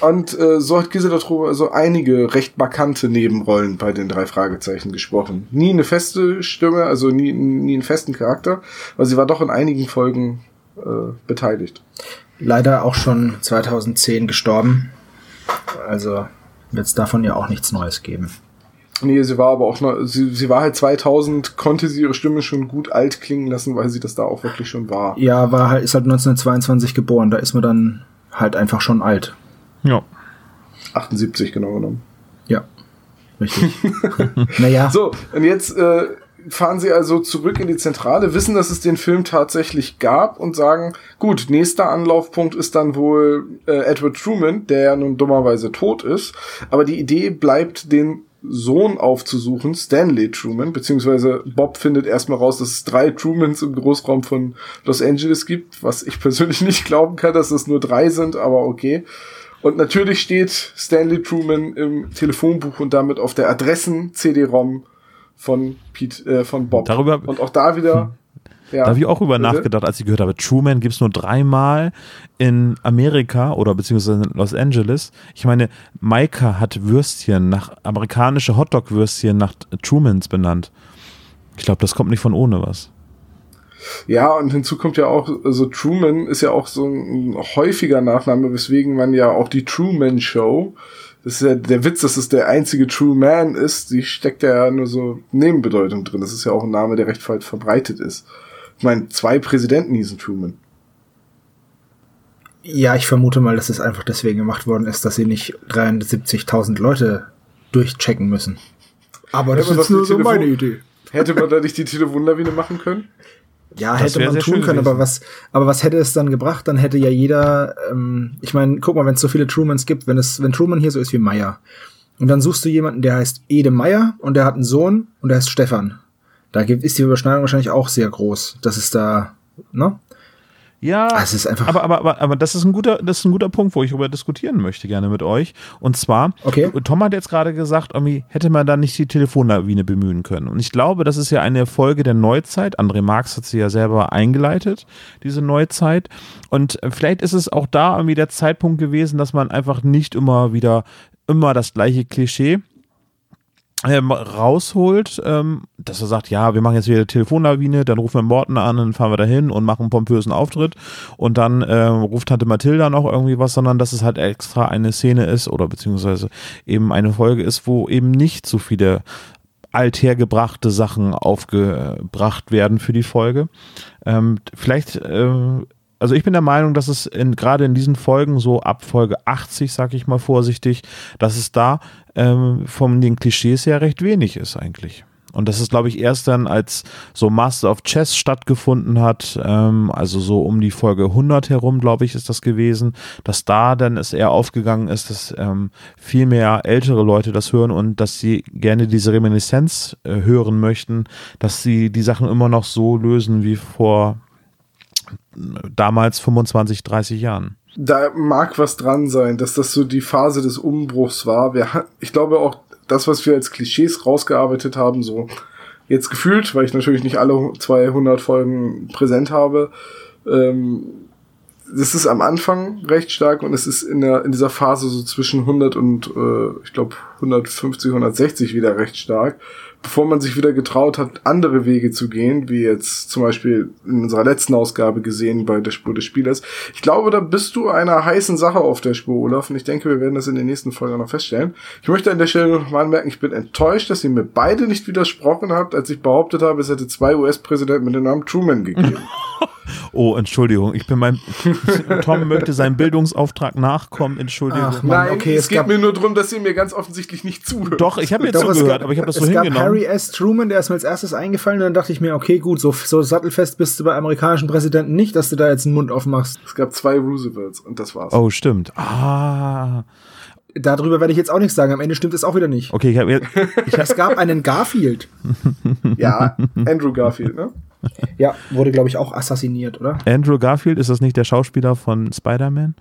Und äh, so hat Gisela Trobe also einige recht markante Nebenrollen bei den drei Fragezeichen gesprochen. Nie eine feste Stimme, also nie, nie einen festen Charakter, aber sie war doch in einigen Folgen äh, beteiligt. Leider auch schon 2010 gestorben. Also wird es davon ja auch nichts Neues geben. Nee, sie war aber auch noch, sie, sie war halt 2000, konnte sie ihre Stimme schon gut alt klingen lassen, weil sie das da auch wirklich schon war. Ja, war halt, ist halt 1922 geboren, da ist man dann halt einfach schon alt. Ja. 78 genau genommen. Ja, richtig. [laughs] naja. So, und jetzt äh, fahren sie also zurück in die Zentrale, wissen, dass es den Film tatsächlich gab und sagen, gut, nächster Anlaufpunkt ist dann wohl äh, Edward Truman, der ja nun dummerweise tot ist, aber die Idee bleibt, den Sohn aufzusuchen, Stanley Truman, beziehungsweise Bob findet erstmal raus, dass es drei Trumans im Großraum von Los Angeles gibt, was ich [laughs] persönlich nicht glauben kann, dass es nur drei sind, aber okay. Und natürlich steht Stanley Truman im Telefonbuch und damit auf der Adressen-CD-ROM von Pete, äh, von Bob. Darüber und auch da wieder. Hm. Ja, da habe ich auch über nachgedacht, als ich gehört habe, Truman gibt es nur dreimal in Amerika oder beziehungsweise in Los Angeles. Ich meine, Maika hat Würstchen nach amerikanische Hotdog-Würstchen nach Trumans benannt. Ich glaube, das kommt nicht von ohne was. Ja, und hinzu kommt ja auch, also Truman ist ja auch so ein häufiger Nachname, weswegen man ja auch die Truman Show, das ist ja der Witz, dass es der einzige True Man ist, die steckt ja nur so Nebenbedeutung drin. Das ist ja auch ein Name, der recht weit verbreitet ist. Ich meine, zwei Präsidenten hießen Truman. Ja, ich vermute mal, dass es einfach deswegen gemacht worden ist, dass sie nicht 73.000 Leute durchchecken müssen. Aber das ist nur so meine Idee. Hätte man da nicht die Telefonnavine machen können? Ja, das hätte man tun können, aber was, aber was hätte es dann gebracht? Dann hätte ja jeder, ähm, ich meine, guck mal, wenn es so viele Trumans gibt, wenn es, wenn Truman hier so ist wie Meyer, und dann suchst du jemanden, der heißt Ede Meyer und der hat einen Sohn und der heißt Stefan. Da gibt, ist die Überschneidung wahrscheinlich auch sehr groß. Das ist da, ne? Ja, ah, aber, aber, aber, aber das ist ein guter, das ist ein guter Punkt, wo ich darüber diskutieren möchte gerne mit euch. Und zwar, okay. Tom hat jetzt gerade gesagt, irgendwie hätte man da nicht die Telefonnavine bemühen können. Und ich glaube, das ist ja eine Folge der Neuzeit. André Marx hat sie ja selber eingeleitet, diese Neuzeit. Und vielleicht ist es auch da irgendwie der Zeitpunkt gewesen, dass man einfach nicht immer wieder immer das gleiche Klischee ähm, rausholt, ähm, dass er sagt, ja, wir machen jetzt wieder Telefonlawine, dann rufen wir Morten an, dann fahren wir dahin und machen einen pompösen Auftritt und dann ähm, ruft Tante Mathilda noch irgendwie was, sondern dass es halt extra eine Szene ist oder beziehungsweise eben eine Folge ist, wo eben nicht so viele althergebrachte Sachen aufgebracht werden für die Folge. Ähm, vielleicht äh, also ich bin der Meinung, dass es in, gerade in diesen Folgen, so ab Folge 80, sag ich mal vorsichtig, dass es da ähm, von den Klischees her recht wenig ist eigentlich. Und das ist, glaube ich, erst dann, als so Master of Chess stattgefunden hat, ähm, also so um die Folge 100 herum, glaube ich, ist das gewesen, dass da dann es eher aufgegangen ist, dass ähm, viel mehr ältere Leute das hören und dass sie gerne diese Reminiszenz äh, hören möchten, dass sie die Sachen immer noch so lösen wie vor damals 25, 30 Jahren. Da mag was dran sein, dass das so die Phase des Umbruchs war. Wir, ich glaube auch, das, was wir als Klischees rausgearbeitet haben, so jetzt gefühlt, weil ich natürlich nicht alle 200 Folgen präsent habe, ähm, das ist am Anfang recht stark und es ist in, der, in dieser Phase so zwischen 100 und äh, ich glaube 150, 160 wieder recht stark bevor man sich wieder getraut hat, andere Wege zu gehen, wie jetzt zum Beispiel in unserer letzten Ausgabe gesehen bei der Spur des Spielers. Ich glaube, da bist du einer heißen Sache auf der Spur, Olaf, und ich denke, wir werden das in den nächsten Folgen noch feststellen. Ich möchte an der Stelle noch mal anmerken, ich bin enttäuscht, dass ihr mir beide nicht widersprochen habt, als ich behauptet habe, es hätte zwei US-Präsidenten mit dem Namen Truman gegeben. [laughs] [laughs] Oh, Entschuldigung, ich bin mein. Tom möchte seinem Bildungsauftrag nachkommen, Entschuldigung. Ach, Mann, Nein, okay, es, es geht mir nur darum, dass ihr mir ganz offensichtlich nicht zuhört. Doch, ich habe jetzt Doch, zugehört, gab, aber ich habe das so es hingenommen. Es gab Harry S. Truman, der ist mir als erstes eingefallen und dann dachte ich mir, okay, gut, so, so sattelfest bist du bei amerikanischen Präsidenten nicht, dass du da jetzt einen Mund aufmachst. Es gab zwei Roosevelts und das war's. Oh, stimmt. Ah darüber werde ich jetzt auch nichts sagen. Am Ende stimmt es auch wieder nicht. Okay, ich habe ich Es gab einen Garfield. [laughs] ja, Andrew Garfield, ne? [laughs] Ja, wurde, glaube ich, auch assassiniert, oder? Andrew Garfield, ist das nicht der Schauspieler von Spider-Man?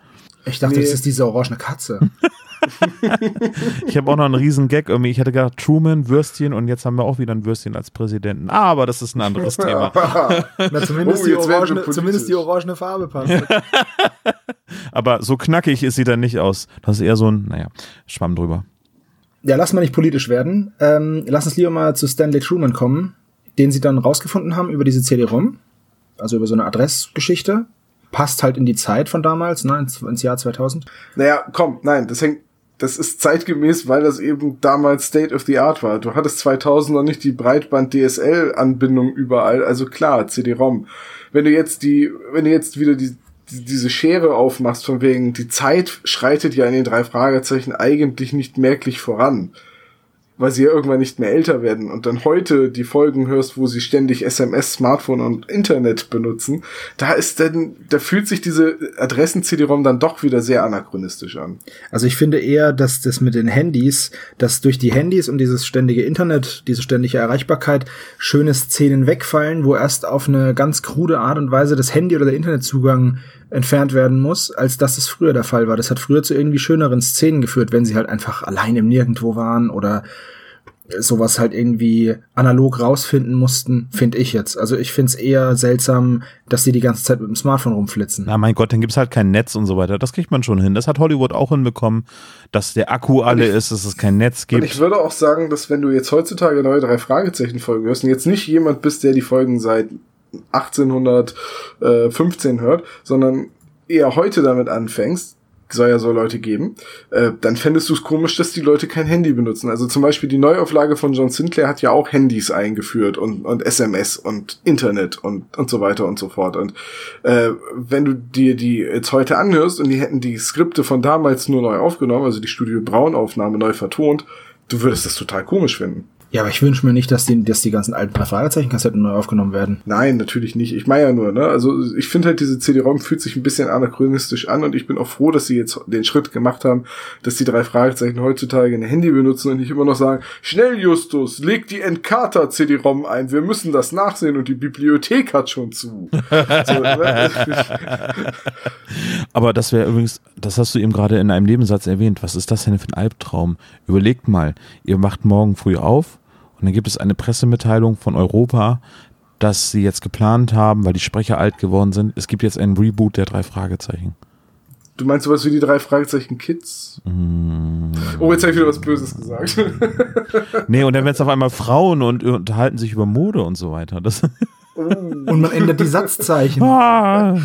Ich dachte, nee. das ist diese orangene Katze. [laughs] ich habe auch noch einen riesen Gag irgendwie. Ich hatte gedacht, Truman, Würstchen und jetzt haben wir auch wieder ein Würstchen als Präsidenten. Ah, aber das ist ein anderes [laughs] Thema. Na, zumindest, oh, die orangene, zumindest die orangene Farbe passt. aber so knackig ist sie dann nicht aus. Das ist eher so ein, naja, Schwamm drüber. Ja, lass mal nicht politisch werden. Ähm, lass uns lieber mal zu Stanley Truman kommen, den sie dann rausgefunden haben über diese CD-ROM. Also über so eine Adressgeschichte passt halt in die Zeit von damals, ne, ins, ins Jahr 2000. Naja, komm, nein, das hängt, das ist zeitgemäß, weil das eben damals State of the Art war. Du hattest 2000 noch nicht die Breitband-DSL-Anbindung überall, also klar, CD-ROM. Wenn du jetzt die, wenn du jetzt wieder die, die, diese Schere aufmachst, von wegen, die Zeit schreitet ja in den drei Fragezeichen eigentlich nicht merklich voran weil sie ja irgendwann nicht mehr älter werden und dann heute die Folgen hörst, wo sie ständig SMS, Smartphone und Internet benutzen, da ist dann, da fühlt sich diese Adressen-CD-ROM dann doch wieder sehr anachronistisch an. Also ich finde eher, dass das mit den Handys, dass durch die Handys und dieses ständige Internet, diese ständige Erreichbarkeit, schöne Szenen wegfallen, wo erst auf eine ganz krude Art und Weise das Handy oder der Internetzugang entfernt werden muss, als dass es früher der Fall war. Das hat früher zu irgendwie schöneren Szenen geführt, wenn sie halt einfach allein im Nirgendwo waren oder sowas halt irgendwie analog rausfinden mussten, finde ich jetzt. Also ich finde es eher seltsam, dass die die ganze Zeit mit dem Smartphone rumflitzen. Na mein Gott, dann gibt's halt kein Netz und so weiter. Das kriegt man schon hin. Das hat Hollywood auch hinbekommen, dass der Akku alle ich, ist, dass es kein Netz gibt. Und ich würde auch sagen, dass wenn du jetzt heutzutage neue drei Fragezeichen Folgen hörst und jetzt nicht jemand bist, der die Folgen seit 1815 hört, sondern eher heute damit anfängst, soll ja so Leute geben, äh, dann fändest du es komisch, dass die Leute kein Handy benutzen. Also zum Beispiel die Neuauflage von John Sinclair hat ja auch Handys eingeführt und, und SMS und Internet und, und so weiter und so fort. Und äh, wenn du dir die jetzt heute anhörst und die hätten die Skripte von damals nur neu aufgenommen, also die Studio Braun Aufnahme neu vertont, du würdest das total komisch finden. Ja, aber ich wünsche mir nicht, dass die, dass die ganzen alten Fragezeichen-Kassetten neu aufgenommen werden. Nein, natürlich nicht. Ich meine ja nur, ne? Also ich finde halt, diese CD-ROM fühlt sich ein bisschen anachronistisch an und ich bin auch froh, dass sie jetzt den Schritt gemacht haben, dass die drei Fragezeichen heutzutage ein Handy benutzen und nicht immer noch sagen, schnell Justus, leg die Encarta CD-ROM ein, wir müssen das nachsehen und die Bibliothek hat schon zu. so, ne? [laughs] aber das wäre übrigens, das hast du eben gerade in einem Nebensatz erwähnt. Was ist das denn für ein Albtraum? Überlegt mal, ihr macht morgen früh auf und dann gibt es eine Pressemitteilung von Europa, dass sie jetzt geplant haben, weil die Sprecher alt geworden sind. Es gibt jetzt einen Reboot der drei Fragezeichen. Du meinst sowas wie die drei Fragezeichen Kids? Mm. Oh, jetzt habe ich wieder was Böses gesagt. nee, und dann werden es auf einmal Frauen und unterhalten sich über Mode und so weiter. Das [laughs] und man ändert die Satzzeichen. Ah.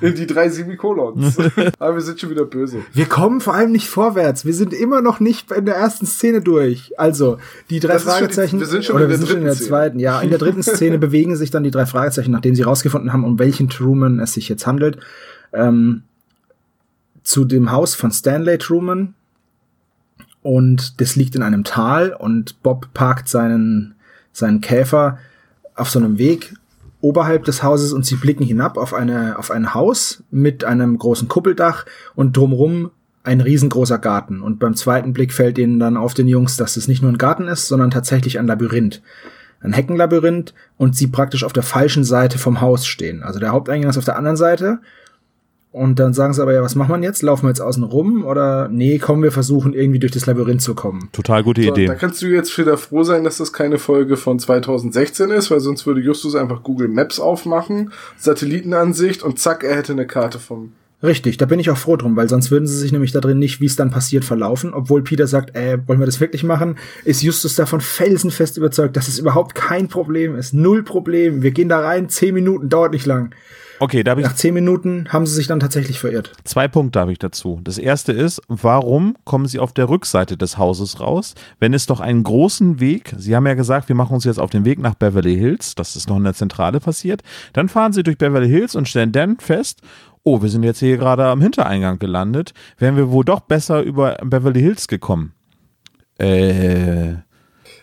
Die drei Semikolons. [laughs] Aber wir sind schon wieder böse. Wir kommen vor allem nicht vorwärts. Wir sind immer noch nicht in der ersten Szene durch. Also, die drei das Fragezeichen. Die, wir sind schon oder in der, wir sind in der zweiten. Ja, in der [laughs] dritten Szene bewegen sich dann die drei Fragezeichen, nachdem sie rausgefunden haben, um welchen Truman es sich jetzt handelt. Ähm, zu dem Haus von Stanley Truman. Und das liegt in einem Tal und Bob parkt seinen, seinen Käfer auf so einem Weg oberhalb des Hauses und sie blicken hinab auf eine, auf ein Haus mit einem großen Kuppeldach und drumrum ein riesengroßer Garten. Und beim zweiten Blick fällt ihnen dann auf den Jungs, dass es nicht nur ein Garten ist, sondern tatsächlich ein Labyrinth. Ein Heckenlabyrinth und sie praktisch auf der falschen Seite vom Haus stehen. Also der Haupteingang ist auf der anderen Seite und dann sagen sie aber, ja, was machen wir jetzt? Laufen wir jetzt außen rum? Oder nee, kommen wir versuchen, irgendwie durch das Labyrinth zu kommen. Total gute so, Idee. Da kannst du jetzt wieder froh sein, dass das keine Folge von 2016 ist, weil sonst würde Justus einfach Google Maps aufmachen, Satellitenansicht und zack, er hätte eine Karte vom. Richtig, da bin ich auch froh drum, weil sonst würden sie sich nämlich da drin nicht, wie es dann passiert, verlaufen. Obwohl Peter sagt, äh, wollen wir das wirklich machen, ist Justus davon felsenfest überzeugt, dass es überhaupt kein Problem ist. Null Problem. Wir gehen da rein, zehn Minuten, dauert nicht lang. Okay, da habe ich. Nach zehn Minuten haben sie sich dann tatsächlich verirrt. Zwei Punkte habe ich dazu. Das erste ist, warum kommen sie auf der Rückseite des Hauses raus, wenn es doch einen großen Weg, Sie haben ja gesagt, wir machen uns jetzt auf den Weg nach Beverly Hills, das ist noch in der Zentrale passiert, dann fahren sie durch Beverly Hills und stellen dann fest, oh, wir sind jetzt hier gerade am Hintereingang gelandet, wären wir wohl doch besser über Beverly Hills gekommen. Äh.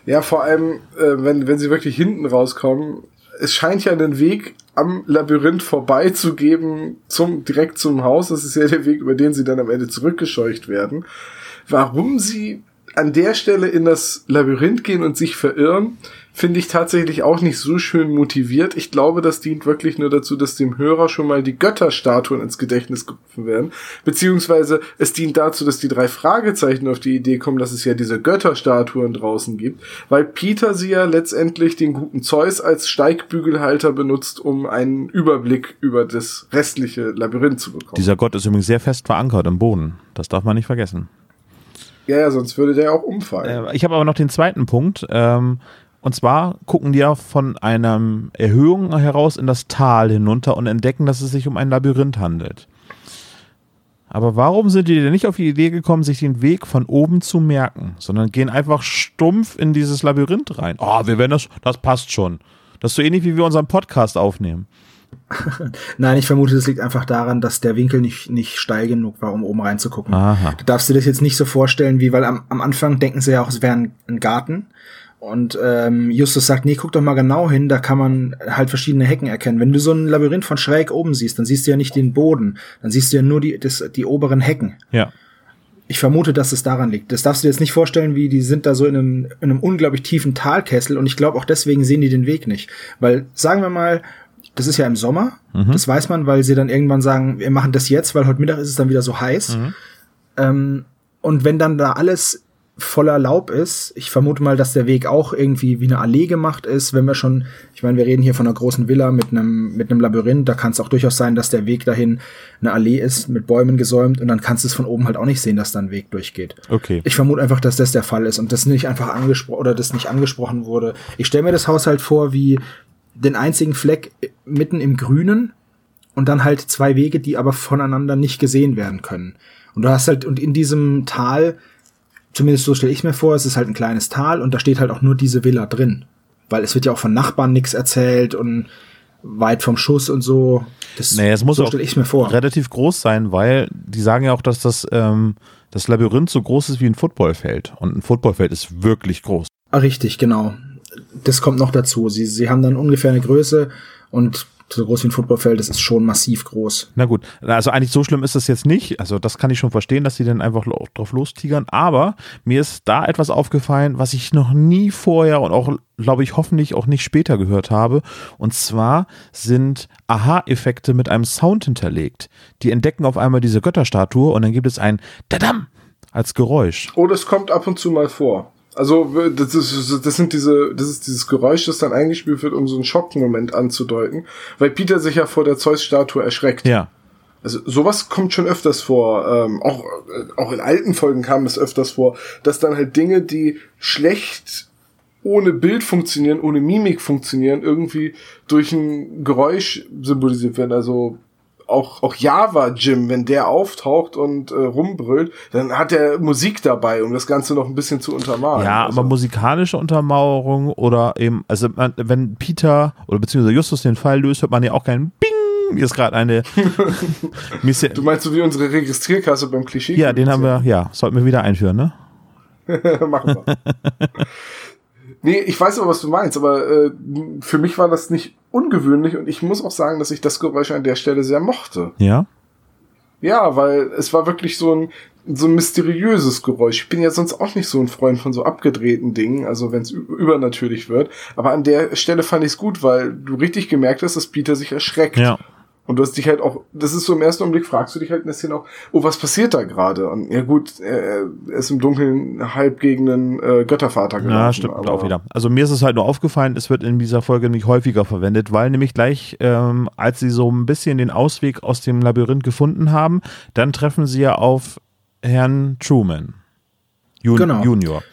Ja, vor allem, äh, wenn, wenn sie wirklich hinten rauskommen, es scheint ja einen Weg am Labyrinth vorbeizugeben zum direkt zum Haus. Das ist ja der Weg, über den sie dann am Ende zurückgescheucht werden. Warum sie an der Stelle in das Labyrinth gehen und sich verirren, finde ich tatsächlich auch nicht so schön motiviert. Ich glaube, das dient wirklich nur dazu, dass dem Hörer schon mal die Götterstatuen ins Gedächtnis gerufen werden. Beziehungsweise es dient dazu, dass die drei Fragezeichen auf die Idee kommen, dass es ja diese Götterstatuen draußen gibt, weil Peter sie ja letztendlich den guten Zeus als Steigbügelhalter benutzt, um einen Überblick über das restliche Labyrinth zu bekommen. Dieser Gott ist übrigens sehr fest verankert im Boden. Das darf man nicht vergessen. Ja, ja, sonst würde der auch umfallen. Äh, ich habe aber noch den zweiten Punkt. Ähm, und zwar gucken die ja von einer Erhöhung heraus in das Tal hinunter und entdecken, dass es sich um ein Labyrinth handelt. Aber warum sind die denn nicht auf die Idee gekommen, sich den Weg von oben zu merken, sondern gehen einfach stumpf in dieses Labyrinth rein? Oh, wir werden das, das passt schon. Das ist so ähnlich, wie wir unseren Podcast aufnehmen. [laughs] Nein, ich vermute, das liegt einfach daran, dass der Winkel nicht, nicht steil genug war, um oben reinzugucken. Aha. Du darfst dir das jetzt nicht so vorstellen, wie, weil am, am Anfang denken sie ja auch, es wäre ein, ein Garten. Und ähm, Justus sagt, nee, guck doch mal genau hin, da kann man halt verschiedene Hecken erkennen. Wenn du so ein Labyrinth von schräg oben siehst, dann siehst du ja nicht den Boden, dann siehst du ja nur die, das, die oberen Hecken. Ja. Ich vermute, dass es daran liegt. Das darfst du dir jetzt nicht vorstellen, wie die sind da so in einem, in einem unglaublich tiefen Talkessel und ich glaube auch deswegen sehen die den Weg nicht. Weil, sagen wir mal, das ist ja im Sommer, mhm. das weiß man, weil sie dann irgendwann sagen, wir machen das jetzt, weil heute Mittag ist es dann wieder so heiß. Mhm. Ähm, und wenn dann da alles voller Laub ist. Ich vermute mal, dass der Weg auch irgendwie wie eine Allee gemacht ist, wenn wir schon, ich meine, wir reden hier von einer großen Villa mit einem mit einem Labyrinth, da kann es auch durchaus sein, dass der Weg dahin eine Allee ist mit Bäumen gesäumt und dann kannst du es von oben halt auch nicht sehen, dass da ein Weg durchgeht. Okay. Ich vermute einfach, dass das der Fall ist und das nicht einfach angesprochen oder das nicht angesprochen wurde. Ich stelle mir das Haus halt vor wie den einzigen Fleck mitten im Grünen und dann halt zwei Wege, die aber voneinander nicht gesehen werden können. Und du hast halt, und in diesem Tal zumindest so stelle ich mir vor, es ist halt ein kleines Tal und da steht halt auch nur diese Villa drin. Weil es wird ja auch von Nachbarn nichts erzählt und weit vom Schuss und so. Das, naja, es muss so auch ich mir vor. relativ groß sein, weil die sagen ja auch, dass das, ähm, das Labyrinth so groß ist wie ein Footballfeld. Und ein Footballfeld ist wirklich groß. Ah, richtig, genau. Das kommt noch dazu. Sie, sie haben dann ungefähr eine Größe und so groß wie ein Footballfeld, das ist schon massiv groß. Na gut, also eigentlich so schlimm ist es jetzt nicht. Also das kann ich schon verstehen, dass sie dann einfach drauf lostigern. Aber mir ist da etwas aufgefallen, was ich noch nie vorher und auch, glaube ich, hoffentlich auch nicht später gehört habe. Und zwar sind Aha-Effekte mit einem Sound hinterlegt. Die entdecken auf einmal diese Götterstatue und dann gibt es ein Dadam als Geräusch. Oh, das kommt ab und zu mal vor. Also das, ist, das sind diese, das ist dieses Geräusch, das dann eingespielt wird, um so einen Schockmoment anzudeuten, weil Peter sich ja vor der Zeus-Statue erschreckt. Ja. Also sowas kommt schon öfters vor. Ähm, auch, äh, auch in alten Folgen kam es öfters vor, dass dann halt Dinge, die schlecht ohne Bild funktionieren, ohne Mimik funktionieren, irgendwie durch ein Geräusch symbolisiert werden. Also auch, auch Java Jim, wenn der auftaucht und äh, rumbrüllt, dann hat er Musik dabei, um das Ganze noch ein bisschen zu untermalen. Ja, also. aber musikalische Untermauerung oder eben, also man, wenn Peter oder beziehungsweise Justus den Fall löst, hört man ja auch keinen Bing. Mir ist gerade eine. [laughs] du meinst so wie unsere Registrierkasse beim Klischee? Ja, den haben wir, ja, sollten wir wieder einführen, ne? [laughs] Machen wir. [laughs] Nee, ich weiß aber, was du meinst, aber äh, für mich war das nicht ungewöhnlich und ich muss auch sagen, dass ich das Geräusch an der Stelle sehr mochte. Ja? Ja, weil es war wirklich so ein, so ein mysteriöses Geräusch. Ich bin ja sonst auch nicht so ein Freund von so abgedrehten Dingen, also wenn es übernatürlich wird. Aber an der Stelle fand ich es gut, weil du richtig gemerkt hast, dass Peter sich erschreckt. Ja. Und du hast dich halt auch, das ist so im ersten Augenblick, fragst du dich halt ein bisschen auch, oh, was passiert da gerade? Und ja gut, er, ist im Dunkeln halb gegen einen äh, Göttervater gelaufen. Ja, stimmt auch wieder. Also mir ist es halt nur aufgefallen, es wird in dieser Folge nämlich häufiger verwendet, weil nämlich gleich, ähm, als sie so ein bisschen den Ausweg aus dem Labyrinth gefunden haben, dann treffen sie ja auf Herrn Truman. Jun genau. Junior.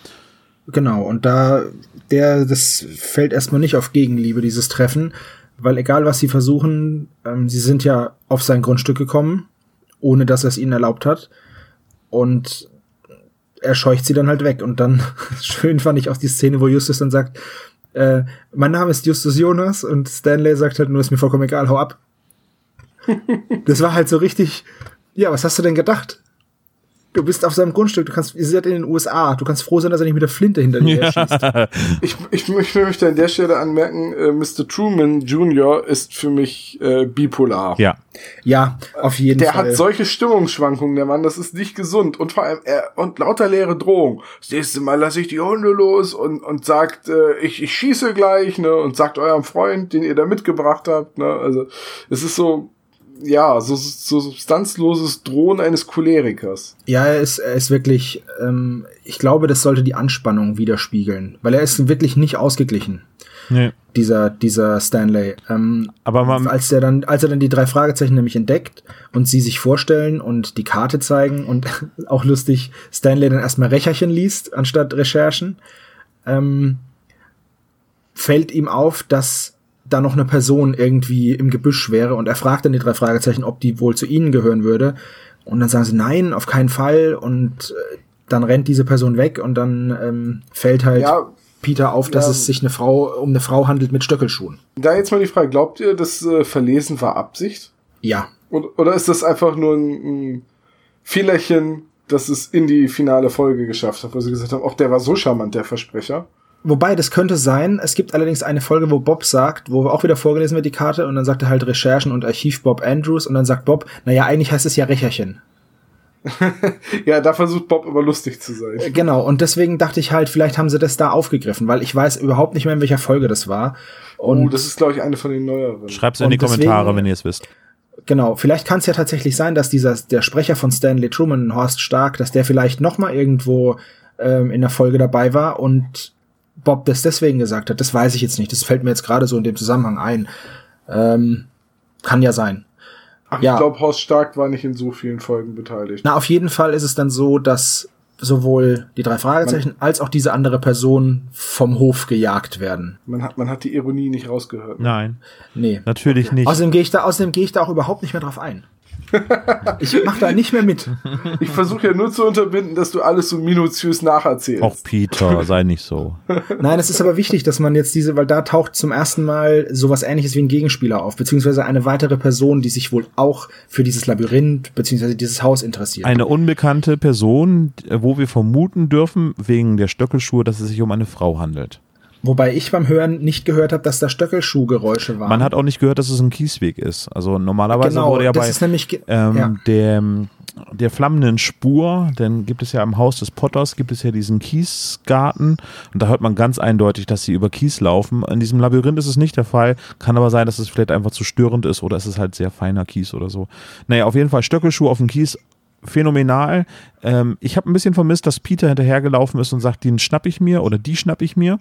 Genau, und da, der, das fällt erstmal nicht auf Gegenliebe, dieses Treffen, weil egal was sie versuchen, ähm, sie sind ja auf sein Grundstück gekommen, ohne dass er es ihnen erlaubt hat. Und er scheucht sie dann halt weg. Und dann, [laughs] schön fand ich auch die Szene, wo Justus dann sagt, äh, mein Name ist Justus Jonas und Stanley sagt halt nur, ist mir vollkommen egal, hau ab. [laughs] das war halt so richtig, ja, was hast du denn gedacht? Du bist auf seinem Grundstück, du kannst, ihr seid in den USA, du kannst froh sein, dass er nicht mit der Flinte hinter dir ja. schießt. [laughs] Ich, ich, ich möchte an der Stelle anmerken, äh, Mr. Truman Jr. ist für mich äh, bipolar. Ja. Ja, auf jeden der Fall. Der hat solche Stimmungsschwankungen, der Mann, das ist nicht gesund. Und vor allem, er, und lauter leere Drohung. Das nächste Mal lasse ich die Hunde los und, und sagt, äh, ich, ich schieße gleich, ne, und sagt eurem Freund, den ihr da mitgebracht habt, ne, also, es ist so, ja, so, so substanzloses Drohen eines Cholerikers. Ja, er ist, er ist wirklich, ähm, ich glaube, das sollte die Anspannung widerspiegeln, weil er ist wirklich nicht ausgeglichen. Nee. Dieser, dieser Stanley. Ähm, Aber man, als er dann, als er dann die drei Fragezeichen nämlich entdeckt und sie sich vorstellen und die Karte zeigen und [laughs] auch lustig, Stanley dann erstmal Recherchen liest, anstatt Recherchen, ähm, fällt ihm auf, dass da noch eine Person irgendwie im Gebüsch wäre und er fragt dann die drei Fragezeichen, ob die wohl zu ihnen gehören würde. Und dann sagen sie nein, auf keinen Fall. Und äh, dann rennt diese Person weg und dann ähm, fällt halt ja, Peter auf, dass ja, es sich eine Frau um eine Frau handelt mit Stöckelschuhen. Da jetzt mal die Frage: Glaubt ihr, das äh, Verlesen war Absicht? Ja. Und, oder ist das einfach nur ein, ein Fehlerchen, dass es in die finale Folge geschafft hat, wo sie gesagt haben, auch der war so charmant, der Versprecher? Wobei, das könnte sein. Es gibt allerdings eine Folge, wo Bob sagt, wo auch wieder vorgelesen wird, die Karte, und dann sagt er halt Recherchen und Archiv Bob Andrews, und dann sagt Bob, naja, eigentlich heißt es ja Recherchen. [laughs] ja, da versucht Bob immer lustig zu sein. Äh, genau, und deswegen dachte ich halt, vielleicht haben sie das da aufgegriffen, weil ich weiß überhaupt nicht mehr, in welcher Folge das war. Und oh, das ist, glaube ich, eine von den neueren. Schreibt's in die Kommentare, deswegen, wenn ihr es wisst. Genau, vielleicht kann es ja tatsächlich sein, dass dieser der Sprecher von Stanley Truman, Horst Stark, dass der vielleicht noch mal irgendwo ähm, in der Folge dabei war und Bob das deswegen gesagt hat, das weiß ich jetzt nicht. Das fällt mir jetzt gerade so in dem Zusammenhang ein. Ähm, kann ja sein. Ach, ja. ich glaube, Horst Stark war nicht in so vielen Folgen beteiligt. Na, auf jeden Fall ist es dann so, dass sowohl die drei Fragezeichen man, als auch diese andere Person vom Hof gejagt werden. Man hat, man hat die Ironie nicht rausgehört. Nein. Nee. Natürlich nicht. Außerdem gehe ich da, außerdem gehe ich da auch überhaupt nicht mehr drauf ein. [laughs] ich mach da nicht mehr mit. Ich versuche ja nur zu unterbinden, dass du alles so minutiös nacherzählst. Auch Peter, sei nicht so. Nein, es ist aber wichtig, dass man jetzt diese, weil da taucht zum ersten Mal sowas ähnliches wie ein Gegenspieler auf, beziehungsweise eine weitere Person, die sich wohl auch für dieses Labyrinth, beziehungsweise dieses Haus interessiert. Eine unbekannte Person, wo wir vermuten dürfen, wegen der Stöckelschuhe, dass es sich um eine Frau handelt. Wobei ich beim Hören nicht gehört habe, dass da Stöckelschuhgeräusche waren. Man hat auch nicht gehört, dass es ein Kiesweg ist. Also normalerweise genau, wurde ja bei ähm, ja. der, der flammenden Spur, denn gibt es ja im Haus des Potters, gibt es ja diesen Kiesgarten und da hört man ganz eindeutig, dass sie über Kies laufen. In diesem Labyrinth ist es nicht der Fall, kann aber sein, dass es vielleicht einfach zu störend ist oder es ist halt sehr feiner Kies oder so. Naja, auf jeden Fall Stöckelschuh auf dem Kies phänomenal. Ähm, ich habe ein bisschen vermisst, dass Peter hinterhergelaufen ist und sagt, den schnapp ich mir oder die schnapp ich mir.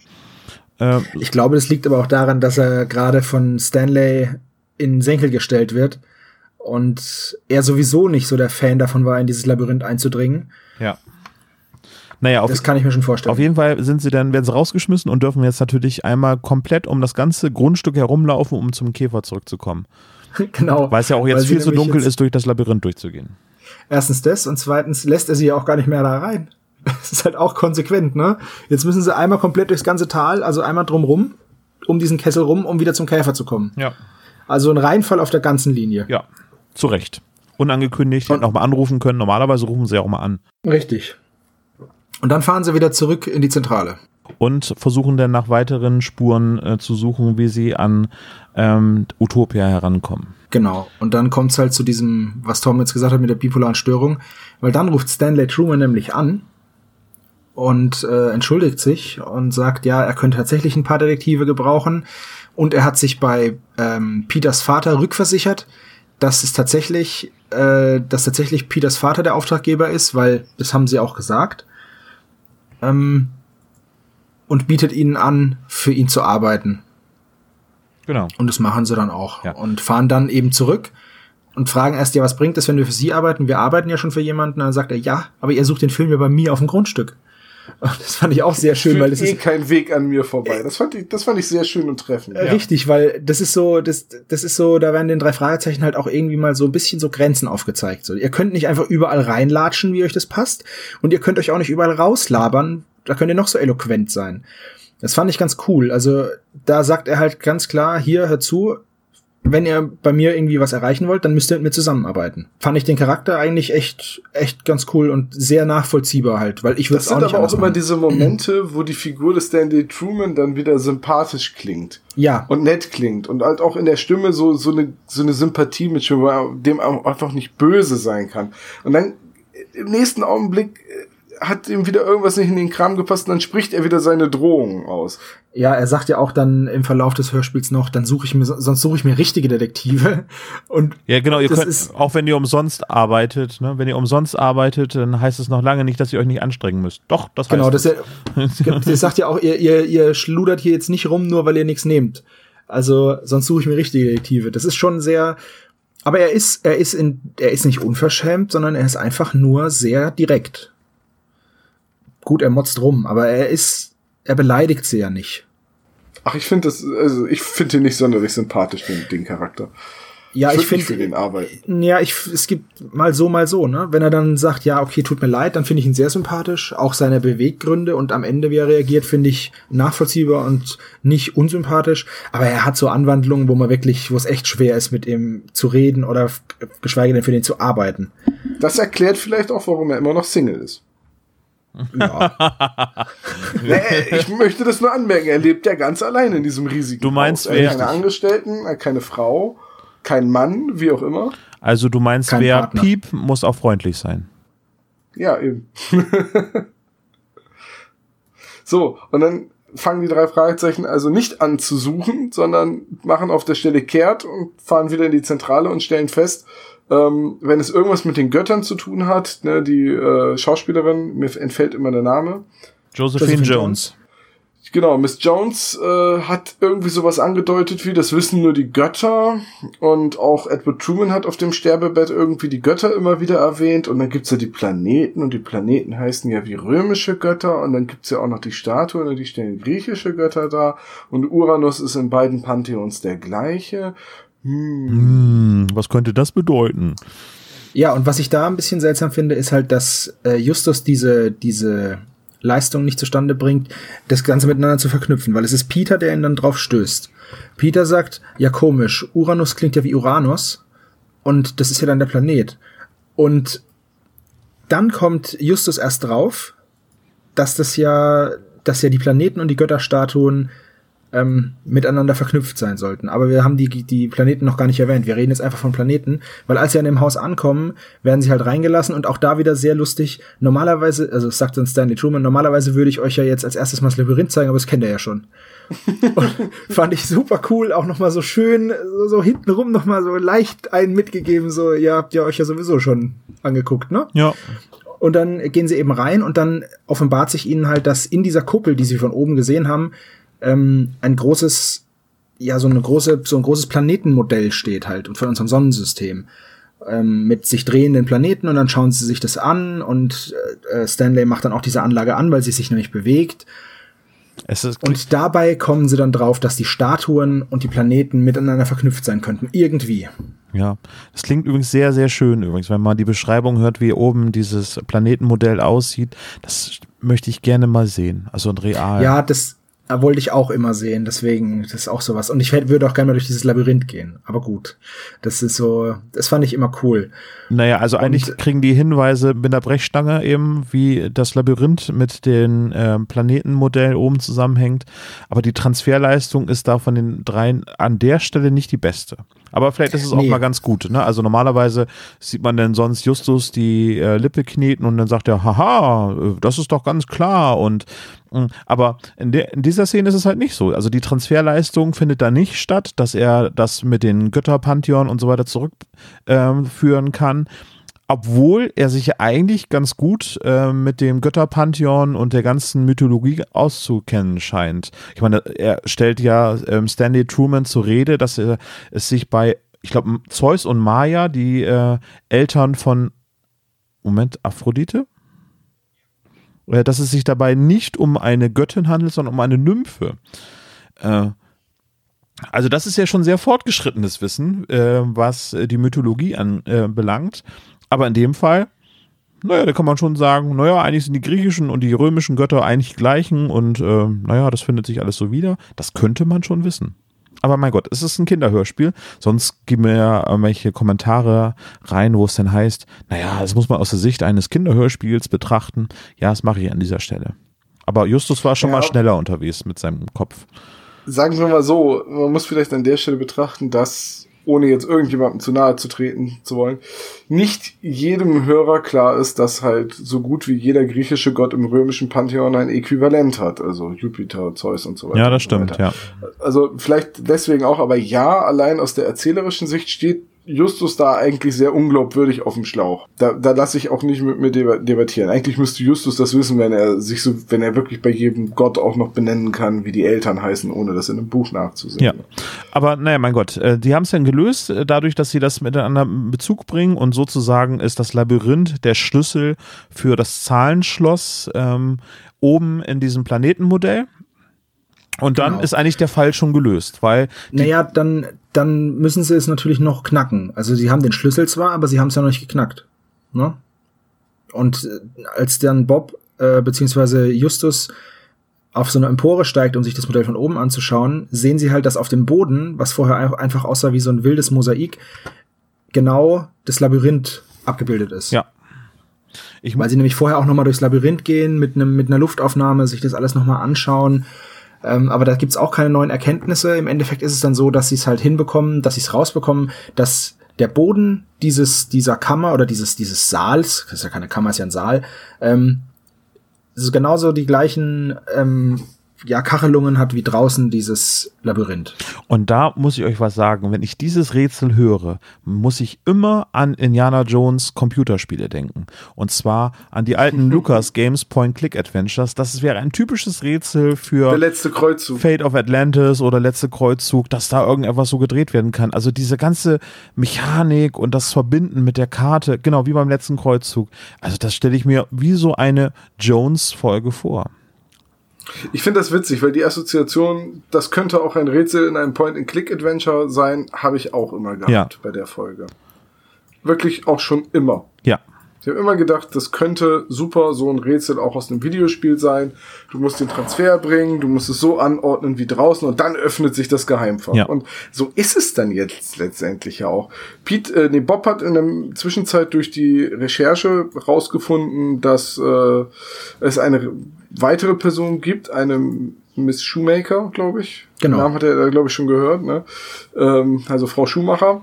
Ähm, ich glaube, das liegt aber auch daran, dass er gerade von Stanley in Senkel gestellt wird und er sowieso nicht so der Fan davon war, in dieses Labyrinth einzudringen. Ja. Naja, auf, das kann ich mir schon vorstellen. Auf jeden Fall sind sie dann, werden sie rausgeschmissen und dürfen jetzt natürlich einmal komplett um das ganze Grundstück herumlaufen, um zum Käfer zurückzukommen. [laughs] genau. Weil es ja auch jetzt viel zu dunkel ist, durch das Labyrinth durchzugehen. Erstens das und zweitens lässt er sie ja auch gar nicht mehr da rein. [laughs] Das ist halt auch konsequent, ne? Jetzt müssen sie einmal komplett durchs ganze Tal, also einmal drumrum, um diesen Kessel rum, um wieder zum Käfer zu kommen. Ja. Also ein Reinfall auf der ganzen Linie. Ja, zu Recht. Unangekündigt, hätten auch mal anrufen können. Normalerweise rufen sie auch mal an. Richtig. Und dann fahren sie wieder zurück in die Zentrale. Und versuchen dann nach weiteren Spuren äh, zu suchen, wie sie an ähm, Utopia herankommen. Genau. Und dann kommt es halt zu diesem, was Tom jetzt gesagt hat mit der bipolaren Störung, weil dann ruft Stanley Truman nämlich an und äh, entschuldigt sich und sagt, ja, er könnte tatsächlich ein paar Detektive gebrauchen. Und er hat sich bei ähm, Peters Vater rückversichert, dass es tatsächlich, äh, dass tatsächlich Peters Vater der Auftraggeber ist, weil das haben sie auch gesagt. Ähm, und bietet ihnen an, für ihn zu arbeiten. Genau. Und das machen sie dann auch. Ja. Und fahren dann eben zurück und fragen erst, ja, was bringt es, wenn wir für Sie arbeiten? Wir arbeiten ja schon für jemanden. Und dann sagt er, ja, aber ihr sucht den Film ja bei mir auf dem Grundstück. [laughs] Das fand ich auch sehr schön, weil das eh ist kein Weg an mir vorbei. Das fand ich, das fand ich sehr schön und treffend. Äh, richtig, ja. weil das ist so, das, das ist so, da werden den drei Fragezeichen halt auch irgendwie mal so ein bisschen so Grenzen aufgezeigt. So, ihr könnt nicht einfach überall reinlatschen, wie euch das passt, und ihr könnt euch auch nicht überall rauslabern. Da könnt ihr noch so eloquent sein. Das fand ich ganz cool. Also da sagt er halt ganz klar, hier hör zu, wenn ihr bei mir irgendwie was erreichen wollt, dann müsst ihr mit mir zusammenarbeiten. Fand ich den Charakter eigentlich echt, echt ganz cool und sehr nachvollziehbar halt, weil ich würde auch nicht Das sind aber auch immer diese Momente, wo die Figur des Stanley Truman dann wieder sympathisch klingt. Ja. Und nett klingt und halt auch in der Stimme so, so eine, so eine Sympathie mit, dem auch einfach nicht böse sein kann. Und dann im nächsten Augenblick hat ihm wieder irgendwas nicht in den Kram gepasst und dann spricht er wieder seine Drohungen aus. Ja, er sagt ja auch dann im Verlauf des Hörspiels noch, dann suche ich mir, sonst suche ich mir richtige Detektive. Und ja, genau, ihr könnt, ist, auch wenn ihr umsonst arbeitet, ne, wenn ihr umsonst arbeitet, dann heißt es noch lange nicht, dass ihr euch nicht anstrengen müsst. Doch, das genau, heißt Genau, das, ja, [laughs] das sagt ja auch, ihr, ihr, ihr schludert hier jetzt nicht rum, nur weil ihr nichts nehmt. Also, sonst suche ich mir richtige Detektive. Das ist schon sehr, aber er ist, er ist in, er ist nicht unverschämt, sondern er ist einfach nur sehr direkt gut, er motzt rum, aber er ist, er beleidigt sie ja nicht. Ach, ich finde das, also ich finde ihn nicht sonderlich sympathisch, den, den Charakter. Ja, ich, ich finde für den arbeiten. Ja, ich es gibt mal so mal so, ne? Wenn er dann sagt, ja, okay, tut mir leid, dann finde ich ihn sehr sympathisch, auch seine Beweggründe und am Ende wie er reagiert, finde ich nachvollziehbar und nicht unsympathisch, aber er hat so Anwandlungen, wo man wirklich, wo es echt schwer ist mit ihm zu reden oder geschweige denn für den zu arbeiten. Das erklärt vielleicht auch, warum er immer noch Single ist. Ja. [laughs] nee, ich möchte das nur anmerken. Er lebt ja ganz allein in diesem riesigen Du meinst, Haus. Er hat keine Angestellten, keine Frau, kein Mann, wie auch immer. Also du meinst, kein wer Partner. Piep, muss auch freundlich sein. Ja, eben. [laughs] so, und dann fangen die drei Fragezeichen also nicht an zu suchen, sondern machen auf der Stelle kehrt und fahren wieder in die Zentrale und stellen fest, ähm, wenn es irgendwas mit den Göttern zu tun hat, ne, die äh, Schauspielerin, mir entfällt immer der Name. Josephine, Josephine Jones. Genau, Miss Jones äh, hat irgendwie sowas angedeutet wie, das wissen nur die Götter. Und auch Edward Truman hat auf dem Sterbebett irgendwie die Götter immer wieder erwähnt. Und dann gibt's ja die Planeten und die Planeten heißen ja wie römische Götter. Und dann gibt's ja auch noch die Statuen und die stellen griechische Götter da. Und Uranus ist in beiden Pantheons der gleiche. Hm. was könnte das bedeuten? Ja, und was ich da ein bisschen seltsam finde, ist halt, dass äh, Justus diese, diese Leistung nicht zustande bringt, das Ganze miteinander zu verknüpfen, weil es ist Peter, der ihn dann drauf stößt. Peter sagt, ja komisch, Uranus klingt ja wie Uranus und das ist ja dann der Planet. Und dann kommt Justus erst drauf, dass das ja, dass ja die Planeten und die Götterstatuen ähm, miteinander verknüpft sein sollten. Aber wir haben die, die Planeten noch gar nicht erwähnt. Wir reden jetzt einfach von Planeten, weil als sie an dem Haus ankommen, werden sie halt reingelassen und auch da wieder sehr lustig. Normalerweise, also sagt dann Stanley Truman, normalerweise würde ich euch ja jetzt als erstes mal das Labyrinth zeigen, aber das kennt ihr ja schon. [laughs] und fand ich super cool, auch nochmal so schön, so, so hintenrum nochmal so leicht einen mitgegeben, so, ihr habt ja euch ja sowieso schon angeguckt, ne? Ja. Und dann gehen sie eben rein und dann offenbart sich ihnen halt, dass in dieser Kuppel, die sie von oben gesehen haben, ähm, ein großes, ja, so eine große, so ein großes Planetenmodell steht halt und von unserem Sonnensystem. Ähm, mit sich drehenden Planeten und dann schauen sie sich das an und äh, Stanley macht dann auch diese Anlage an, weil sie sich nämlich bewegt. und dabei kommen sie dann drauf, dass die Statuen und die Planeten miteinander verknüpft sein könnten. Irgendwie. Ja, das klingt übrigens sehr, sehr schön übrigens, wenn man die Beschreibung hört, wie oben dieses Planetenmodell aussieht. Das möchte ich gerne mal sehen. Also ein real. Ja, das, wollte ich auch immer sehen, deswegen, das ist auch sowas. Und ich würde auch gerne mal durch dieses Labyrinth gehen. Aber gut, das ist so, das fand ich immer cool. Naja, also eigentlich Und, kriegen die Hinweise mit der Brechstange eben, wie das Labyrinth mit den äh, Planetenmodell oben zusammenhängt. Aber die Transferleistung ist da von den dreien an der Stelle nicht die beste. Aber vielleicht ist es nee. auch mal ganz gut. Ne? Also normalerweise sieht man dann sonst Justus die äh, Lippe kneten und dann sagt er, haha, äh, das ist doch ganz klar. Und hm, aber in, der, in dieser Szene ist es halt nicht so. Also die Transferleistung findet da nicht statt, dass er das mit den Götterpantheon und so weiter zurückführen ähm, kann obwohl er sich eigentlich ganz gut äh, mit dem Götterpantheon und der ganzen Mythologie auszukennen scheint. Ich meine, er stellt ja ähm, Stanley Truman zur Rede, dass er es sich bei, ich glaube, Zeus und Maya, die äh, Eltern von, Moment, Aphrodite? Äh, dass es sich dabei nicht um eine Göttin handelt, sondern um eine Nymphe. Äh, also das ist ja schon sehr fortgeschrittenes Wissen, äh, was die Mythologie anbelangt. Aber in dem Fall, naja, da kann man schon sagen, naja, eigentlich sind die griechischen und die römischen Götter eigentlich gleichen und äh, naja, das findet sich alles so wieder. Das könnte man schon wissen. Aber mein Gott, es ist ein Kinderhörspiel. Sonst geben wir ja irgendwelche Kommentare rein, wo es dann heißt, naja, das muss man aus der Sicht eines Kinderhörspiels betrachten. Ja, das mache ich an dieser Stelle. Aber Justus war schon ja. mal schneller unterwegs mit seinem Kopf. Sagen wir mal so, man muss vielleicht an der Stelle betrachten, dass ohne jetzt irgendjemandem zu nahe zu treten zu wollen, nicht jedem Hörer klar ist, dass halt so gut wie jeder griechische Gott im römischen Pantheon ein Äquivalent hat, also Jupiter, Zeus und so weiter. Ja, das stimmt, so ja. Also vielleicht deswegen auch, aber ja, allein aus der erzählerischen Sicht steht Justus da eigentlich sehr unglaubwürdig auf dem Schlauch. Da, da lasse ich auch nicht mit mir debattieren. Eigentlich müsste Justus das wissen, wenn er sich so, wenn er wirklich bei jedem Gott auch noch benennen kann, wie die Eltern heißen, ohne das in einem Buch nachzusehen. Ja. Aber naja, mein Gott, äh, die haben es dann gelöst, äh, dadurch, dass sie das miteinander in Bezug bringen und sozusagen ist das Labyrinth der Schlüssel für das Zahlenschloss ähm, oben in diesem Planetenmodell. Und dann genau. ist eigentlich der Fall schon gelöst, weil. Naja, dann, dann müssen sie es natürlich noch knacken. Also sie haben den Schlüssel zwar, aber sie haben es ja noch nicht geknackt. Ne? Und äh, als dann Bob äh, beziehungsweise Justus auf so eine Empore steigt, um sich das Modell von oben anzuschauen, sehen sie halt, dass auf dem Boden, was vorher einfach aussah wie so ein wildes Mosaik, genau das Labyrinth abgebildet ist. Ja. Ich Weil sie nämlich vorher auch nochmal durchs Labyrinth gehen, mit, einem mit einer Luftaufnahme, sich das alles nochmal anschauen ähm, aber da gibt's auch keine neuen Erkenntnisse. Im Endeffekt ist es dann so, dass sie es halt hinbekommen, dass sie es rausbekommen, dass der Boden dieses, dieser Kammer oder dieses, dieses Saals, das ist ja keine Kammer, ist ja ein Saal, ähm, ist genauso die gleichen ähm, ja, Kachelungen hat wie draußen dieses Labyrinth. Und da muss ich euch was sagen. Wenn ich dieses Rätsel höre, muss ich immer an Indiana Jones Computerspiele denken. Und zwar an die alten [laughs] Lucas Games Point-Click Adventures. Das wäre ein typisches Rätsel für Der letzte Kreuzzug. Fate of Atlantis oder letzte Kreuzzug, dass da irgendetwas so gedreht werden kann. Also diese ganze Mechanik und das Verbinden mit der Karte, genau wie beim letzten Kreuzzug. Also das stelle ich mir wie so eine Jones-Folge vor. Ich finde das witzig, weil die Assoziation, das könnte auch ein Rätsel in einem Point-and-Click-Adventure sein, habe ich auch immer gehabt ja. bei der Folge. Wirklich auch schon immer. Ja. Ich habe immer gedacht, das könnte super so ein Rätsel auch aus einem Videospiel sein. Du musst den Transfer bringen, du musst es so anordnen wie draußen und dann öffnet sich das Geheimfach. Ja. Und so ist es dann jetzt letztendlich ja auch. Pete, äh, nee, Bob hat in der Zwischenzeit durch die Recherche rausgefunden, dass äh, es eine weitere Person gibt, eine Miss Shoemaker, glaube ich. Genau. Den Namen hat er, glaube ich, schon gehört. Ne? Ähm, also Frau Schumacher.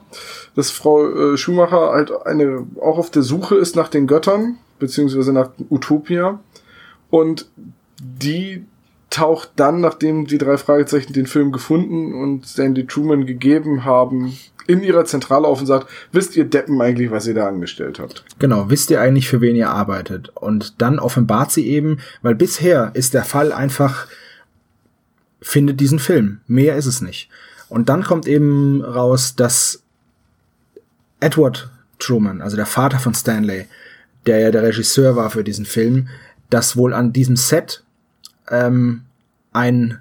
Dass Frau äh, Schumacher halt eine auch auf der Suche ist nach den Göttern, beziehungsweise nach Utopia. Und die taucht dann, nachdem die drei Fragezeichen den Film gefunden und Sandy Truman gegeben haben, in ihrer Zentrale auf und sagt, wisst ihr Deppen eigentlich, was ihr da angestellt habt? Genau, wisst ihr eigentlich, für wen ihr arbeitet? Und dann offenbart sie eben, weil bisher ist der Fall einfach, findet diesen Film. Mehr ist es nicht. Und dann kommt eben raus, dass Edward Truman, also der Vater von Stanley, der ja der Regisseur war für diesen Film, dass wohl an diesem Set ähm, ein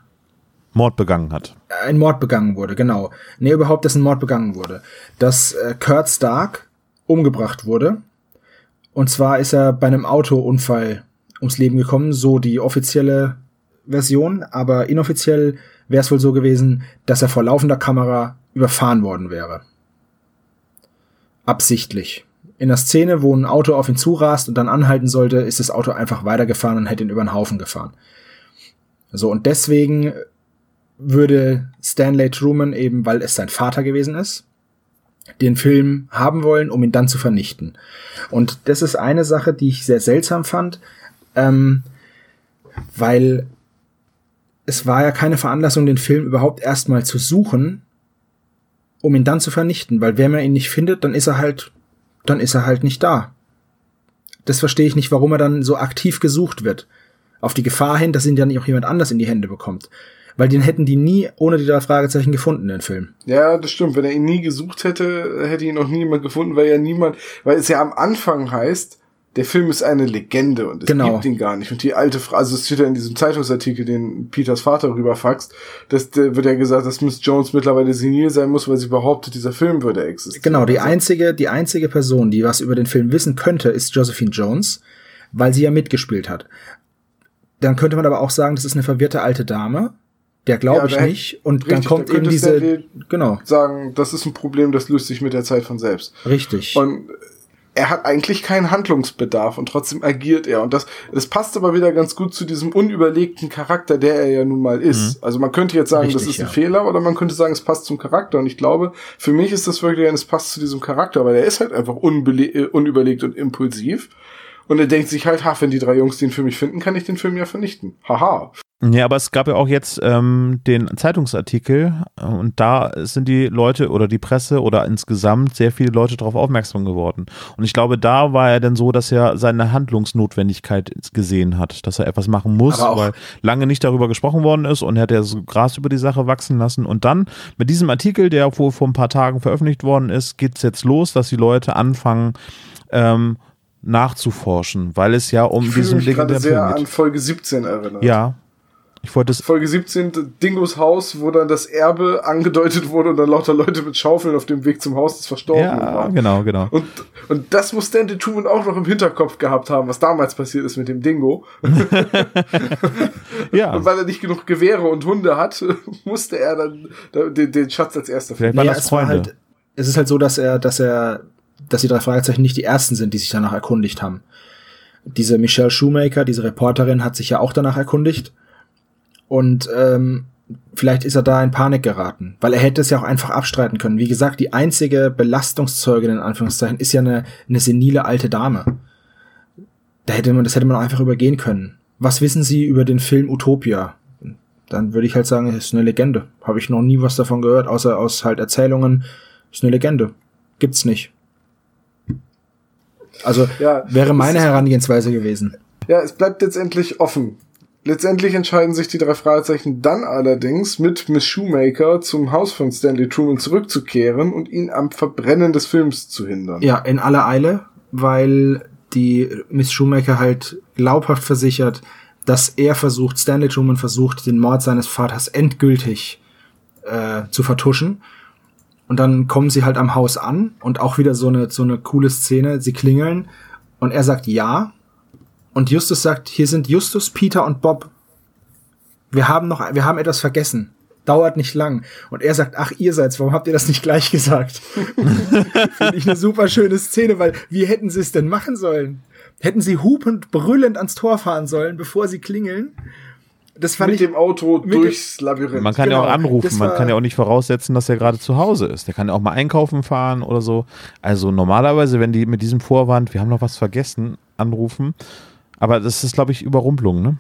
Mord begangen hat. Ein Mord begangen wurde, genau. Nee, überhaupt, dass ein Mord begangen wurde. Dass äh, Kurt Stark umgebracht wurde. Und zwar ist er bei einem Autounfall ums Leben gekommen, so die offizielle Version, aber inoffiziell wäre es wohl so gewesen, dass er vor laufender Kamera überfahren worden wäre. Absichtlich. In der Szene, wo ein Auto auf ihn zurast und dann anhalten sollte, ist das Auto einfach weitergefahren und hätte ihn über den Haufen gefahren. So, und deswegen würde Stanley Truman eben, weil es sein Vater gewesen ist, den Film haben wollen, um ihn dann zu vernichten. Und das ist eine Sache, die ich sehr seltsam fand, ähm, weil es war ja keine Veranlassung, den Film überhaupt erstmal zu suchen, um ihn dann zu vernichten, weil wenn man ihn nicht findet, dann ist er halt, dann ist er halt nicht da. Das verstehe ich nicht, warum er dann so aktiv gesucht wird. Auf die Gefahr hin, dass ihn dann auch jemand anders in die Hände bekommt. Weil den hätten die nie ohne die drei Fragezeichen gefunden, den Film. Ja, das stimmt. Wenn er ihn nie gesucht hätte, hätte ihn auch niemand gefunden, weil ja niemand, weil es ja am Anfang heißt, der Film ist eine Legende und es genau. gibt ihn gar nicht. Und die alte Frau, also es steht ja in diesem Zeitungsartikel, den Peters Vater rüberfaxt, dass da wird ja gesagt, dass Miss Jones mittlerweile senil sein muss, weil sie behauptet, dieser Film würde existieren. Genau, die also. einzige, die einzige Person, die was über den Film wissen könnte, ist Josephine Jones, weil sie ja mitgespielt hat. Dann könnte man aber auch sagen, das ist eine verwirrte alte Dame, Der glaube ja, ich nicht. Und richtig, dann kommt eben diese, genau. Sagen, das ist ein Problem, das löst sich mit der Zeit von selbst. Richtig. Und er hat eigentlich keinen Handlungsbedarf und trotzdem agiert er. Und das, das passt aber wieder ganz gut zu diesem unüberlegten Charakter, der er ja nun mal ist. Mhm. Also man könnte jetzt sagen, Richtig, das ist ein ja. Fehler, oder man könnte sagen, es passt zum Charakter. Und ich glaube, für mich ist das wirklich ein, es passt zu diesem Charakter, weil er ist halt einfach äh, unüberlegt und impulsiv. Und er denkt sich halt, ha, wenn die drei Jungs den für mich finden, kann ich den Film ja vernichten. Haha. Ja, aber es gab ja auch jetzt ähm, den Zeitungsartikel äh, und da sind die Leute oder die Presse oder insgesamt sehr viele Leute darauf aufmerksam geworden. Und ich glaube, da war er dann so, dass er seine Handlungsnotwendigkeit gesehen hat, dass er etwas machen muss, weil lange nicht darüber gesprochen worden ist und er hat ja so Gras über die Sache wachsen lassen. Und dann mit diesem Artikel, der wohl vor ein paar Tagen veröffentlicht worden ist, geht's jetzt los, dass die Leute anfangen, ähm, nachzuforschen, weil es ja um ich diesen mich gerade sehr an Folge 17 erinnert. Ja, ich wollte Folge 17, Dingos Haus, wo dann das Erbe angedeutet wurde und dann lauter Leute mit Schaufeln auf dem Weg zum Haus des Verstorbenen ja, waren. genau, genau. Und, und das muss Stanley Truman auch noch im Hinterkopf gehabt haben, was damals passiert ist mit dem Dingo. [laughs] ja. Und weil er nicht genug Gewehre und Hunde hat, [laughs] musste er dann den, den Schatz als erster finden. Naja, das Freunde. Halt, es ist halt so, dass er, dass er, dass die drei Fragezeichen nicht die ersten sind, die sich danach erkundigt haben. Diese Michelle Shoemaker, diese Reporterin, hat sich ja auch danach erkundigt und ähm, vielleicht ist er da in Panik geraten, weil er hätte es ja auch einfach abstreiten können. Wie gesagt, die einzige Belastungszeugin in Anführungszeichen ist ja eine, eine senile alte Dame. Da hätte man, das hätte man einfach übergehen können. Was wissen Sie über den Film Utopia? Dann würde ich halt sagen, es ist eine Legende. Habe ich noch nie was davon gehört, außer aus halt Erzählungen. Ist eine Legende. Gibt's nicht. Also ja, wäre meine Herangehensweise gewesen. Ja, es bleibt letztendlich offen. Letztendlich entscheiden sich die drei Fragezeichen dann allerdings, mit Miss Shoemaker zum Haus von Stanley Truman zurückzukehren und ihn am Verbrennen des Films zu hindern. Ja, in aller Eile, weil die Miss Shoemaker halt glaubhaft versichert, dass er versucht, Stanley Truman versucht, den Mord seines Vaters endgültig äh, zu vertuschen. Und dann kommen sie halt am Haus an und auch wieder so eine, so eine coole Szene. Sie klingeln und er sagt ja und Justus sagt, hier sind Justus, Peter und Bob. Wir haben noch, wir haben etwas vergessen. Dauert nicht lang. Und er sagt, ach, ihr seid's, warum habt ihr das nicht gleich gesagt? [laughs] Finde ich eine super schöne Szene, weil wie hätten sie es denn machen sollen? Hätten sie hupend, brüllend ans Tor fahren sollen, bevor sie klingeln? Das fand mit ich, dem Auto durchs Labyrinth. Man kann genau, ja auch anrufen, man kann ja auch nicht voraussetzen, dass er gerade zu Hause ist. Der kann ja auch mal einkaufen fahren oder so. Also normalerweise, wenn die mit diesem Vorwand, wir haben noch was vergessen, anrufen, aber das ist, glaube ich, Überrumpelung, ne?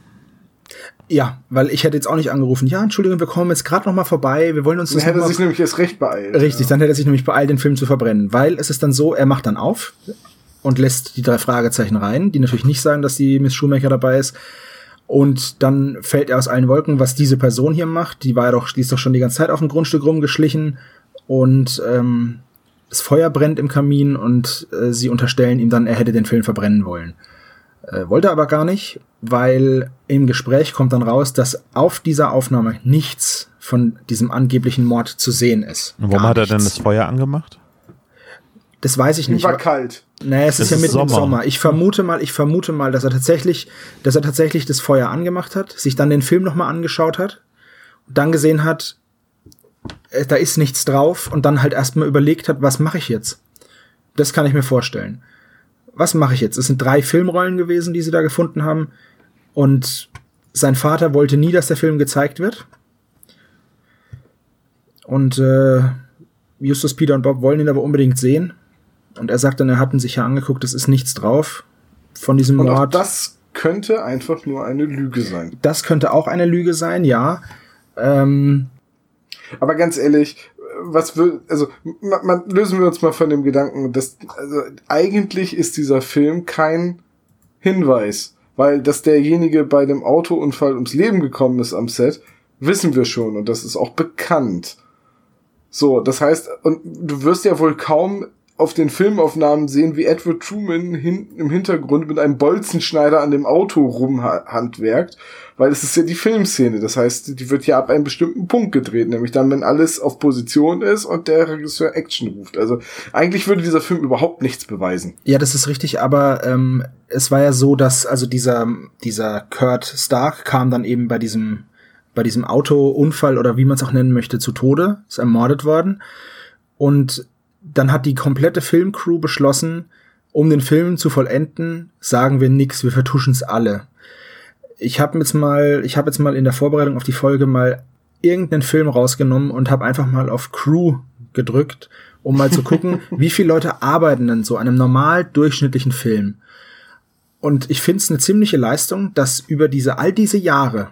Ja, weil ich hätte jetzt auch nicht angerufen. Ja, Entschuldigung, wir kommen jetzt gerade noch mal vorbei. Wir wollen uns das Dann hätte er sich nämlich erst recht beeilt. Richtig, ja. dann hätte er sich nämlich beeilt, den Film zu verbrennen. Weil es ist dann so, er macht dann auf und lässt die drei Fragezeichen rein, die natürlich nicht sagen, dass die Miss Schumacher dabei ist. Und dann fällt er aus allen Wolken, was diese Person hier macht. Die war ja doch, die ist doch schon die ganze Zeit auf dem Grundstück rumgeschlichen und ähm, das Feuer brennt im Kamin und äh, sie unterstellen ihm dann, er hätte den Film verbrennen wollen. Äh, wollte aber gar nicht, weil im Gespräch kommt dann raus, dass auf dieser Aufnahme nichts von diesem angeblichen Mord zu sehen ist. Und warum hat er denn das Feuer angemacht? Das weiß ich nicht. War kalt. Nee, es das ist ja mitten Sommer. im Sommer. Ich vermute mal, ich vermute mal, dass er tatsächlich, dass er tatsächlich das Feuer angemacht hat, sich dann den Film nochmal angeschaut hat, dann gesehen hat, äh, da ist nichts drauf und dann halt erstmal überlegt hat, was mache ich jetzt? Das kann ich mir vorstellen was mache ich jetzt? Es sind drei Filmrollen gewesen, die sie da gefunden haben. Und sein Vater wollte nie, dass der Film gezeigt wird. Und äh, Justus, Peter und Bob wollen ihn aber unbedingt sehen. Und er sagt dann, er hatten sich ja angeguckt, es ist nichts drauf von diesem und Mord. Auch das könnte einfach nur eine Lüge sein. Das könnte auch eine Lüge sein, ja. Ähm, aber ganz ehrlich, was will, also man, man, lösen wir uns mal von dem Gedanken, dass also eigentlich ist dieser Film kein Hinweis, weil dass derjenige bei dem Autounfall ums Leben gekommen ist am Set, wissen wir schon und das ist auch bekannt. So, das heißt, und du wirst ja wohl kaum auf den Filmaufnahmen sehen, wie Edward Truman hin, im Hintergrund mit einem Bolzenschneider an dem Auto rumhandwerkt, weil es ist ja die Filmszene. Das heißt, die wird ja ab einem bestimmten Punkt gedreht, nämlich dann, wenn alles auf Position ist und der Regisseur Action ruft. Also eigentlich würde dieser Film überhaupt nichts beweisen. Ja, das ist richtig, aber ähm, es war ja so, dass also dieser dieser Kurt Stark kam dann eben bei diesem bei diesem Autounfall oder wie man es auch nennen möchte zu Tode, ist ermordet worden. Und dann hat die komplette Filmcrew beschlossen, um den Film zu vollenden, sagen wir nix, wir vertuschen es alle. Ich habe jetzt mal, ich habe jetzt mal in der Vorbereitung auf die Folge mal irgendeinen Film rausgenommen und habe einfach mal auf Crew gedrückt, um mal zu [laughs] gucken, wie viele Leute arbeiten denn so an einem normal durchschnittlichen Film. Und ich finde es eine ziemliche Leistung, dass über diese all diese Jahre,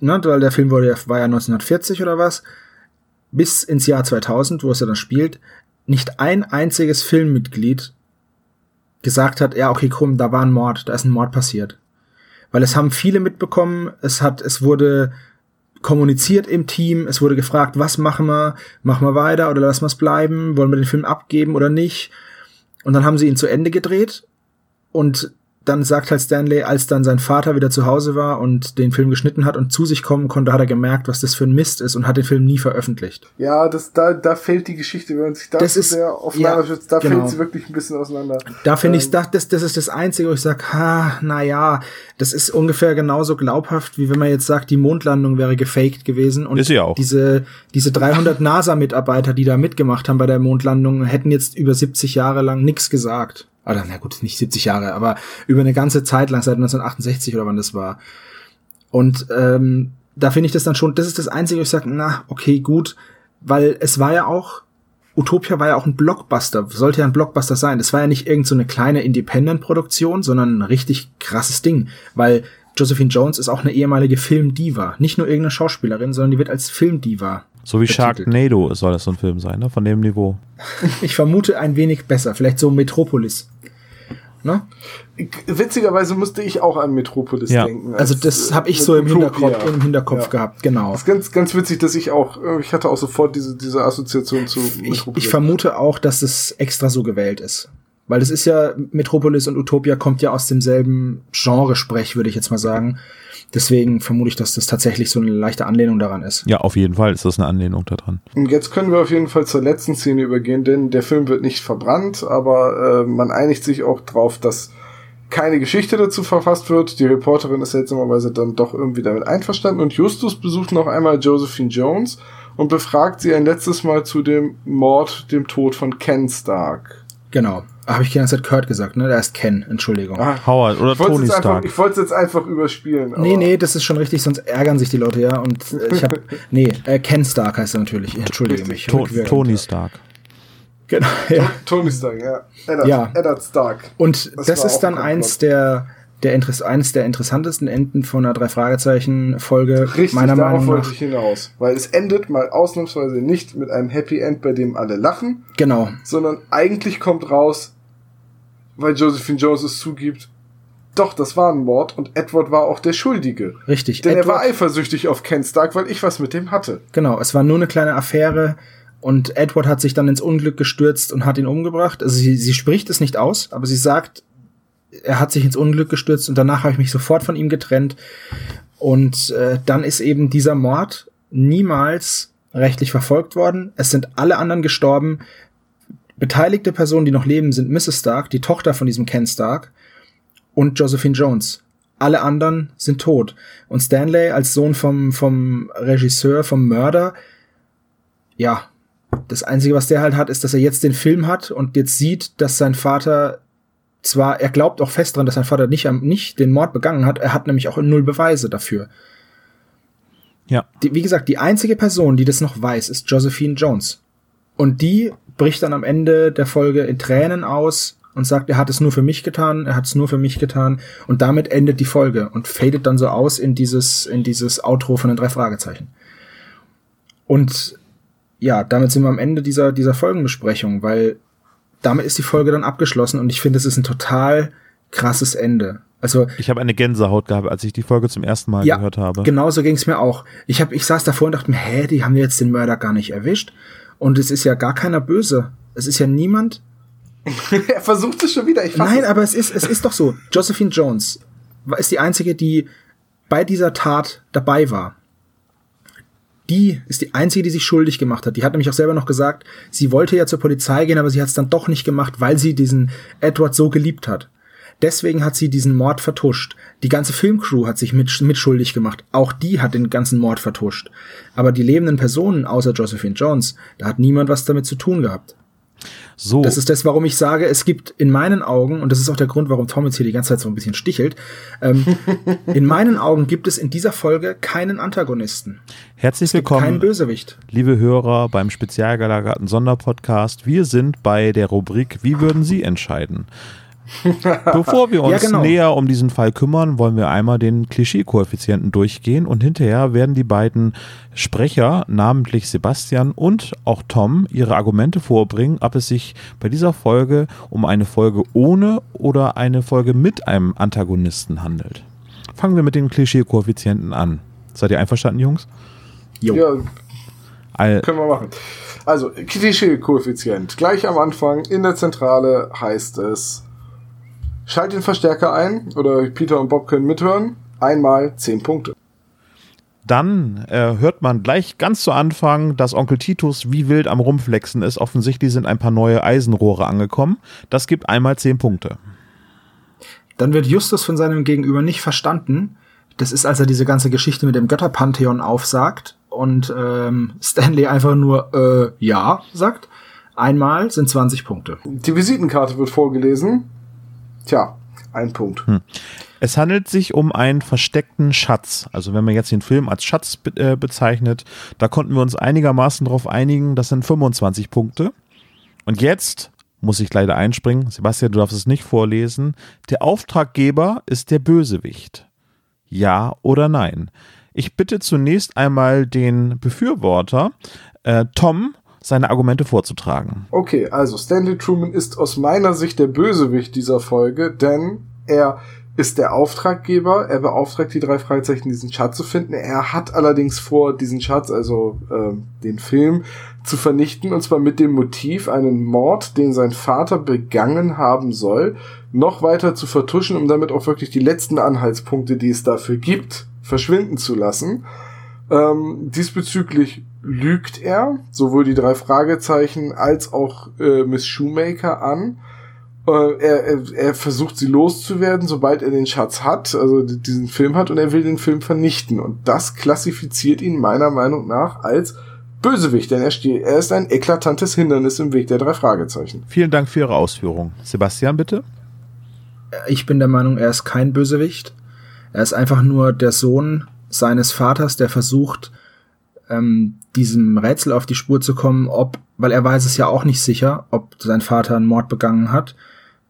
ne, weil der Film wurde, war ja 1940 oder was, bis ins Jahr 2000, wo es ja dann spielt, nicht ein einziges Filmmitglied gesagt hat, ja, okay, komm, da war ein Mord, da ist ein Mord passiert. Weil es haben viele mitbekommen, es hat, es wurde kommuniziert im Team, es wurde gefragt, was machen wir, machen wir weiter oder lassen wir es bleiben, wollen wir den Film abgeben oder nicht. Und dann haben sie ihn zu Ende gedreht und dann sagt halt Stanley, als dann sein Vater wieder zu Hause war und den Film geschnitten hat und zu sich kommen konnte, hat er gemerkt, was das für ein Mist ist und hat den Film nie veröffentlicht. Ja, das, da, da fällt die Geschichte, wenn man sich da das ist, sehr auseinanderschützt, ja, da genau. fällt sie wirklich ein bisschen auseinander. Da finde ähm, ich, das, das ist das Einzige, wo ich sage, ha, na ja, das ist ungefähr genauso glaubhaft, wie wenn man jetzt sagt, die Mondlandung wäre gefaked gewesen und ist sie auch. diese, diese 300 [laughs] NASA-Mitarbeiter, die da mitgemacht haben bei der Mondlandung, hätten jetzt über 70 Jahre lang nichts gesagt oder na gut, nicht 70 Jahre, aber über eine ganze Zeit lang, seit 1968 oder wann das war. Und ähm, da finde ich das dann schon, das ist das Einzige, wo ich sage, na, okay, gut, weil es war ja auch, Utopia war ja auch ein Blockbuster, sollte ja ein Blockbuster sein. Das war ja nicht irgend so eine kleine Independent-Produktion, sondern ein richtig krasses Ding, weil Josephine Jones ist auch eine ehemalige Filmdiva. Nicht nur irgendeine Schauspielerin, sondern die wird als Filmdiva. So wie betitelt. Sharknado soll das so ein Film sein, ne? Von dem Niveau. [laughs] ich vermute ein wenig besser. Vielleicht so Metropolis. Ne? Witzigerweise musste ich auch an Metropolis ja. denken. Also das habe ich so im Hinterkopf, im Hinterkopf ja. gehabt, genau. Das ist ganz, ganz witzig, dass ich auch, ich hatte auch sofort diese, diese Assoziation zu Metropolis. Ich, ich vermute auch, dass es extra so gewählt ist. Weil das ist ja, Metropolis und Utopia kommt ja aus demselben Genresprech, würde ich jetzt mal sagen. Deswegen vermute ich, dass das tatsächlich so eine leichte Anlehnung daran ist. Ja, auf jeden Fall ist das eine Anlehnung daran. Und jetzt können wir auf jeden Fall zur letzten Szene übergehen, denn der Film wird nicht verbrannt, aber äh, man einigt sich auch drauf, dass keine Geschichte dazu verfasst wird. Die Reporterin ist seltsamerweise dann doch irgendwie damit einverstanden und Justus besucht noch einmal Josephine Jones und befragt sie ein letztes Mal zu dem Mord, dem Tod von Ken Stark. Genau. Habe ich die ganze Zeit Kurt gesagt, ne? Da ist Ken, Entschuldigung. Ah, Howard oder Tony Stark. Einfach, ich wollte es jetzt einfach überspielen. Nee, nee, das ist schon richtig, sonst ärgern sich die Leute, ja. Und äh, ich habe, [laughs] nee, äh, Ken Stark heißt er natürlich. Ich entschuldige mich. To Tony Stark. Genau, ja. Tony Stark, ja. Eddard, ja. Eddard Stark. Und das, das ist dann eins der der Interess eines der interessantesten Enden von einer drei Fragezeichen Folge Richtig, meiner Meinung nach. wollte ich hinaus, weil es endet mal ausnahmsweise nicht mit einem Happy End, bei dem alle lachen. Genau. Sondern eigentlich kommt raus, weil Josephine Jones es zugibt, doch, das war ein Mord und Edward war auch der Schuldige. Richtig. Denn Edward, er war eifersüchtig auf Ken Stark, weil ich was mit dem hatte. Genau, es war nur eine kleine Affäre und Edward hat sich dann ins Unglück gestürzt und hat ihn umgebracht. Also sie, sie spricht es nicht aus, aber sie sagt, er hat sich ins Unglück gestürzt und danach habe ich mich sofort von ihm getrennt. Und äh, dann ist eben dieser Mord niemals rechtlich verfolgt worden. Es sind alle anderen gestorben. Beteiligte Personen, die noch leben, sind Mrs. Stark, die Tochter von diesem Ken Stark, und Josephine Jones. Alle anderen sind tot. Und Stanley als Sohn vom, vom Regisseur, vom Mörder, ja, das Einzige, was der halt hat, ist, dass er jetzt den Film hat und jetzt sieht, dass sein Vater zwar, er glaubt auch fest dran, dass sein Vater nicht, nicht den Mord begangen hat, er hat nämlich auch null Beweise dafür. Ja. Die, wie gesagt, die einzige Person, die das noch weiß, ist Josephine Jones. Und die bricht dann am Ende der Folge in Tränen aus und sagt, er hat es nur für mich getan, er hat es nur für mich getan. Und damit endet die Folge und fadet dann so aus in dieses, in dieses Outro von den drei Fragezeichen. Und ja, damit sind wir am Ende dieser, dieser Folgenbesprechung, weil damit ist die Folge dann abgeschlossen und ich finde, es ist ein total krasses Ende. Also ich habe eine Gänsehaut gehabt, als ich die Folge zum ersten Mal ja, gehört habe. Genau so ging es mir auch. Ich hab, ich saß davor und dachte mir, hä, die haben jetzt den Mörder gar nicht erwischt und es ist ja gar keiner böse. Es ist ja niemand. [laughs] er versucht es schon wieder. Ich Nein, es. aber es ist es ist doch so. Josephine Jones ist die einzige, die bei dieser Tat dabei war die ist die einzige, die sich schuldig gemacht hat. Die hat nämlich auch selber noch gesagt, sie wollte ja zur Polizei gehen, aber sie hat es dann doch nicht gemacht, weil sie diesen Edward so geliebt hat. Deswegen hat sie diesen Mord vertuscht. Die ganze Filmcrew hat sich mit, mitschuldig gemacht. Auch die hat den ganzen Mord vertuscht. Aber die lebenden Personen, außer Josephine Jones, da hat niemand was damit zu tun gehabt. So. Das ist das, warum ich sage, es gibt in meinen Augen, und das ist auch der Grund, warum Tom jetzt hier die ganze Zeit so ein bisschen stichelt, ähm, [laughs] in meinen Augen gibt es in dieser Folge keinen Antagonisten. Herzlich willkommen, keinen Bösewicht. liebe Hörer beim spezial gelagerten Sonderpodcast. Wir sind bei der Rubrik Wie würden Sie entscheiden? [laughs] Bevor wir uns ja, genau. näher um diesen Fall kümmern, wollen wir einmal den Klischee-Koeffizienten durchgehen und hinterher werden die beiden Sprecher, namentlich Sebastian und auch Tom, ihre Argumente vorbringen, ob es sich bei dieser Folge um eine Folge ohne oder eine Folge mit einem Antagonisten handelt. Fangen wir mit den Klischee-Koeffizienten an. Seid ihr einverstanden, Jungs? Jo. Ja, All können wir machen. Also, Klischee-Koeffizient. Gleich am Anfang in der Zentrale heißt es Schalt den Verstärker ein oder Peter und Bob können mithören. Einmal 10 Punkte. Dann äh, hört man gleich ganz zu Anfang, dass Onkel Titus wie wild am Rumflexen ist. Offensichtlich sind ein paar neue Eisenrohre angekommen. Das gibt einmal 10 Punkte. Dann wird Justus von seinem Gegenüber nicht verstanden. Das ist, als er diese ganze Geschichte mit dem Götterpantheon aufsagt und ähm, Stanley einfach nur äh, ja sagt. Einmal sind 20 Punkte. Die Visitenkarte wird vorgelesen. Tja, ein Punkt. Hm. Es handelt sich um einen versteckten Schatz. Also wenn man jetzt den Film als Schatz be äh, bezeichnet, da konnten wir uns einigermaßen darauf einigen, das sind 25 Punkte. Und jetzt muss ich leider einspringen. Sebastian, du darfst es nicht vorlesen. Der Auftraggeber ist der Bösewicht. Ja oder nein? Ich bitte zunächst einmal den Befürworter, äh, Tom, seine Argumente vorzutragen. Okay, also Stanley Truman ist aus meiner Sicht der Bösewicht dieser Folge, denn er ist der Auftraggeber, er beauftragt die drei Fragezeichen, diesen Schatz zu finden. Er hat allerdings vor, diesen Schatz, also äh, den Film, zu vernichten, und zwar mit dem Motiv, einen Mord, den sein Vater begangen haben soll, noch weiter zu vertuschen, um damit auch wirklich die letzten Anhaltspunkte, die es dafür gibt, verschwinden zu lassen. Ähm, diesbezüglich lügt er sowohl die drei Fragezeichen als auch äh, Miss Shoemaker an. Äh, er, er, er versucht sie loszuwerden, sobald er den Schatz hat, also diesen Film hat und er will den Film vernichten. Und das klassifiziert ihn meiner Meinung nach als Bösewicht, denn er, steht, er ist ein eklatantes Hindernis im Weg der drei Fragezeichen. Vielen Dank für Ihre Ausführung. Sebastian, bitte. Ich bin der Meinung, er ist kein Bösewicht. Er ist einfach nur der Sohn seines Vaters, der versucht, ähm, diesem Rätsel auf die Spur zu kommen, ob, weil er weiß es ja auch nicht sicher, ob sein Vater einen Mord begangen hat.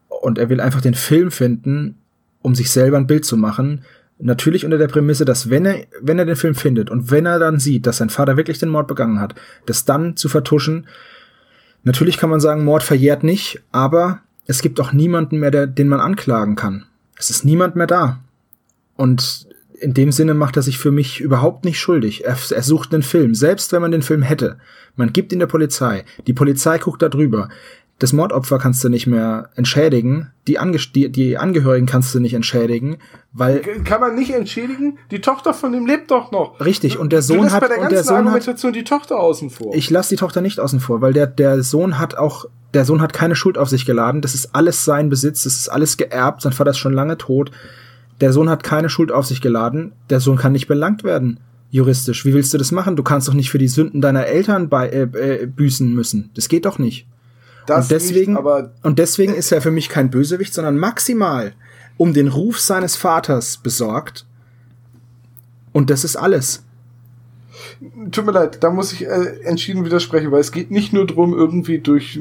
Und er will einfach den Film finden, um sich selber ein Bild zu machen. Natürlich unter der Prämisse, dass wenn er, wenn er den Film findet und wenn er dann sieht, dass sein Vater wirklich den Mord begangen hat, das dann zu vertuschen. Natürlich kann man sagen, Mord verjährt nicht, aber es gibt auch niemanden mehr, der, den man anklagen kann. Es ist niemand mehr da. Und in dem Sinne macht er sich für mich überhaupt nicht schuldig. Er, er sucht einen Film, selbst wenn man den Film hätte. Man gibt ihn der Polizei. Die Polizei guckt da drüber. Das Mordopfer kannst du nicht mehr entschädigen. Die, Ange die, die Angehörigen kannst du nicht entschädigen, weil kann man nicht entschädigen. Die Tochter von dem lebt doch noch. Richtig. Und der Sohn hat bei der und der Sohn Argumentation hat, die Tochter außen vor. Ich lasse die Tochter nicht außen vor, weil der der Sohn hat auch der Sohn hat keine Schuld auf sich geladen. Das ist alles sein Besitz. Das ist alles geerbt. Sein Vater ist schon lange tot. Der Sohn hat keine Schuld auf sich geladen. Der Sohn kann nicht belangt werden, juristisch. Wie willst du das machen? Du kannst doch nicht für die Sünden deiner Eltern bei, äh, äh, büßen müssen. Das geht doch nicht. Das und deswegen, nicht, aber und deswegen ist er für mich kein Bösewicht, sondern maximal um den Ruf seines Vaters besorgt. Und das ist alles. Tut mir leid, da muss ich äh, entschieden widersprechen, weil es geht nicht nur darum, irgendwie durch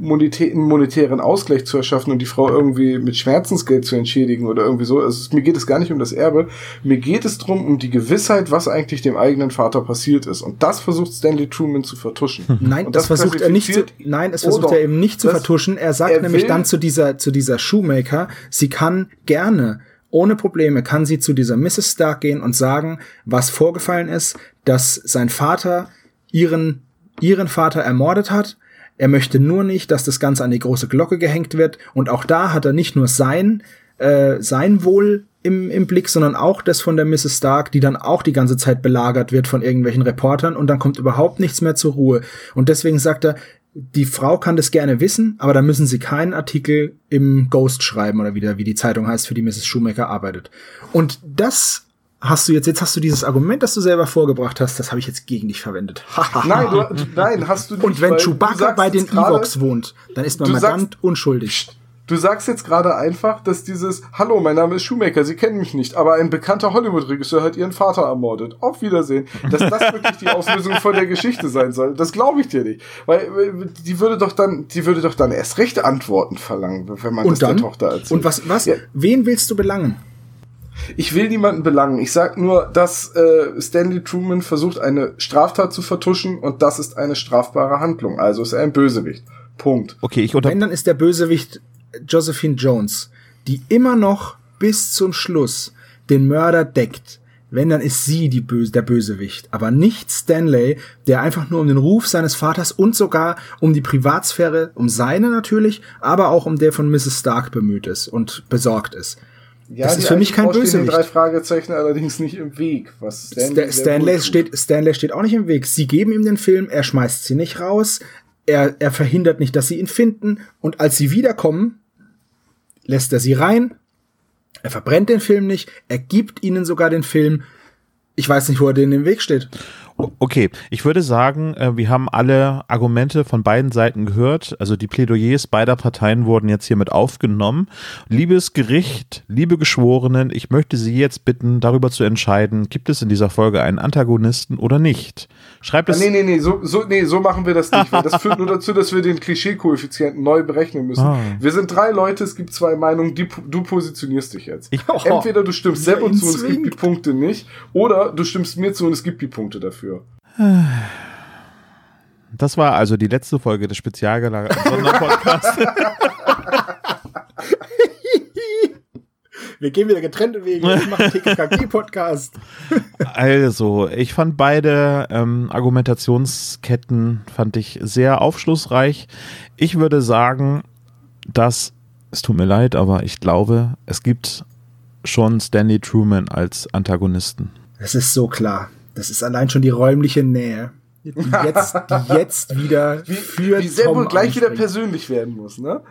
monetär, einen monetären Ausgleich zu erschaffen und die Frau irgendwie mit Schmerzensgeld zu entschädigen oder irgendwie so. Also mir geht es gar nicht um das Erbe. Mir geht es darum, um die Gewissheit, was eigentlich dem eigenen Vater passiert ist. Und das versucht Stanley Truman zu vertuschen. Nein, das, das, versucht er nicht zu, nein, es versucht er eben nicht zu vertuschen. Er sagt er nämlich dann zu dieser, zu dieser Shoemaker, sie kann gerne ohne Probleme kann sie zu dieser Mrs. Stark gehen und sagen, was vorgefallen ist, dass sein Vater ihren, ihren Vater ermordet hat. Er möchte nur nicht, dass das Ganze an die große Glocke gehängt wird. Und auch da hat er nicht nur sein, äh, sein Wohl im, im Blick, sondern auch das von der Mrs. Stark, die dann auch die ganze Zeit belagert wird von irgendwelchen Reportern und dann kommt überhaupt nichts mehr zur Ruhe. Und deswegen sagt er, die Frau kann das gerne wissen, aber da müssen sie keinen Artikel im Ghost schreiben oder wieder, wie die Zeitung heißt, für die Mrs. Shoemaker arbeitet. Und das hast du jetzt, jetzt hast du dieses Argument, das du selber vorgebracht hast, das habe ich jetzt gegen dich verwendet. [laughs] nein, du, nein, hast du nicht. Und wenn Chewbacca bei den Evox wohnt, dann ist man verdammt unschuldig. Du sagst jetzt gerade einfach, dass dieses Hallo, mein Name ist Shoemaker, Sie kennen mich nicht, aber ein bekannter Hollywood-Regisseur hat Ihren Vater ermordet. Auf Wiedersehen. Dass das [laughs] wirklich die Auslösung von der Geschichte sein soll, das glaube ich dir nicht. Weil die würde doch dann, die würde doch dann erst recht Antworten verlangen, wenn man Und das dann? der Tochter erzählt. Und was, was? Ja. Wen willst du belangen? Ich will niemanden belangen. Ich sag nur, dass äh, Stanley Truman versucht, eine Straftat zu vertuschen und das ist eine strafbare Handlung. Also ist er ein Bösewicht. Punkt. Okay, ich unter Wenn, dann ist der Bösewicht Josephine Jones, die immer noch bis zum Schluss den Mörder deckt. Wenn, dann ist sie die Böse, der Bösewicht. Aber nicht Stanley, der einfach nur um den Ruf seines Vaters und sogar um die Privatsphäre, um seine natürlich, aber auch um der von Mrs. Stark bemüht ist und besorgt ist. Ja, Das ist für mich kein Bösewicht. Drei Fragezeichen allerdings nicht im Weg. Was Stanley, Sta Stanley steht, Stanley steht auch nicht im Weg. Sie geben ihm den Film, er schmeißt sie nicht raus, er, er verhindert nicht, dass sie ihn finden und als sie wiederkommen, lässt er sie rein, er verbrennt den Film nicht, er gibt ihnen sogar den Film. Ich weiß nicht, wo er denen im Weg steht. Okay, ich würde sagen, äh, wir haben alle Argumente von beiden Seiten gehört. Also die Plädoyers beider Parteien wurden jetzt hiermit aufgenommen. Liebes Gericht, liebe Geschworenen, ich möchte Sie jetzt bitten, darüber zu entscheiden, gibt es in dieser Folge einen Antagonisten oder nicht. Schreibt Ah, es. nee, nee, nee, so, so, nee, so machen wir das nicht. Weil das führt nur dazu, dass wir den Klischee-Koeffizienten neu berechnen müssen. Ah. Wir sind drei Leute, es gibt zwei Meinungen, die, du positionierst dich jetzt. Ich- Entweder du stimmst [laughs] er ihn zu und es gibt die. Punkte nicht, oder du stimmst mir zu und es gibt die Punkte dafür. [sighs] Das war also die letzte Folge des spezialgelagerten Sonderpodcasts. [laughs] Wir gehen wieder getrennte Wege. Ich mache einen TKKG-Podcast. [laughs] Also, ich fand beide ähm, Argumentationsketten fand ich sehr aufschlussreich. Ich würde sagen, dass es tut mir leid, aber ich glaube, es gibt schon Stanley Truman als Antagonisten. Das ist so klar. Das ist allein schon die räumliche Nähe. Die [laughs] jetzt, die jetzt wieder Wie, für wie Tom wohl gleich wieder persönlich werden muss, ne?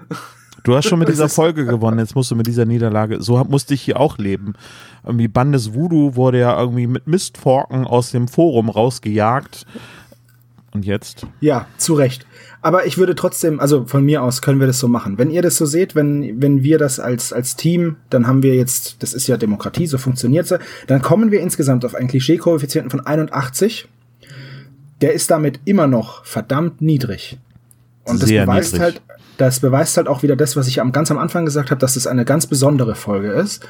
Du hast schon mit dieser Folge gewonnen, jetzt musst du mit dieser Niederlage. So musste ich hier auch leben. Irgendwie Bandes Voodoo wurde ja irgendwie mit Mistforken aus dem Forum rausgejagt. Und jetzt? Ja, zu Recht. Aber ich würde trotzdem, also von mir aus können wir das so machen. Wenn ihr das so seht, wenn, wenn wir das als, als Team, dann haben wir jetzt, das ist ja Demokratie, so funktioniert's, ja, dann kommen wir insgesamt auf einen Klischee-Koeffizienten von 81. Der ist damit immer noch verdammt niedrig. Und das Sehr beweist niedrig. halt, das beweist halt auch wieder das, was ich am, ganz am Anfang gesagt habe, dass das eine ganz besondere Folge ist.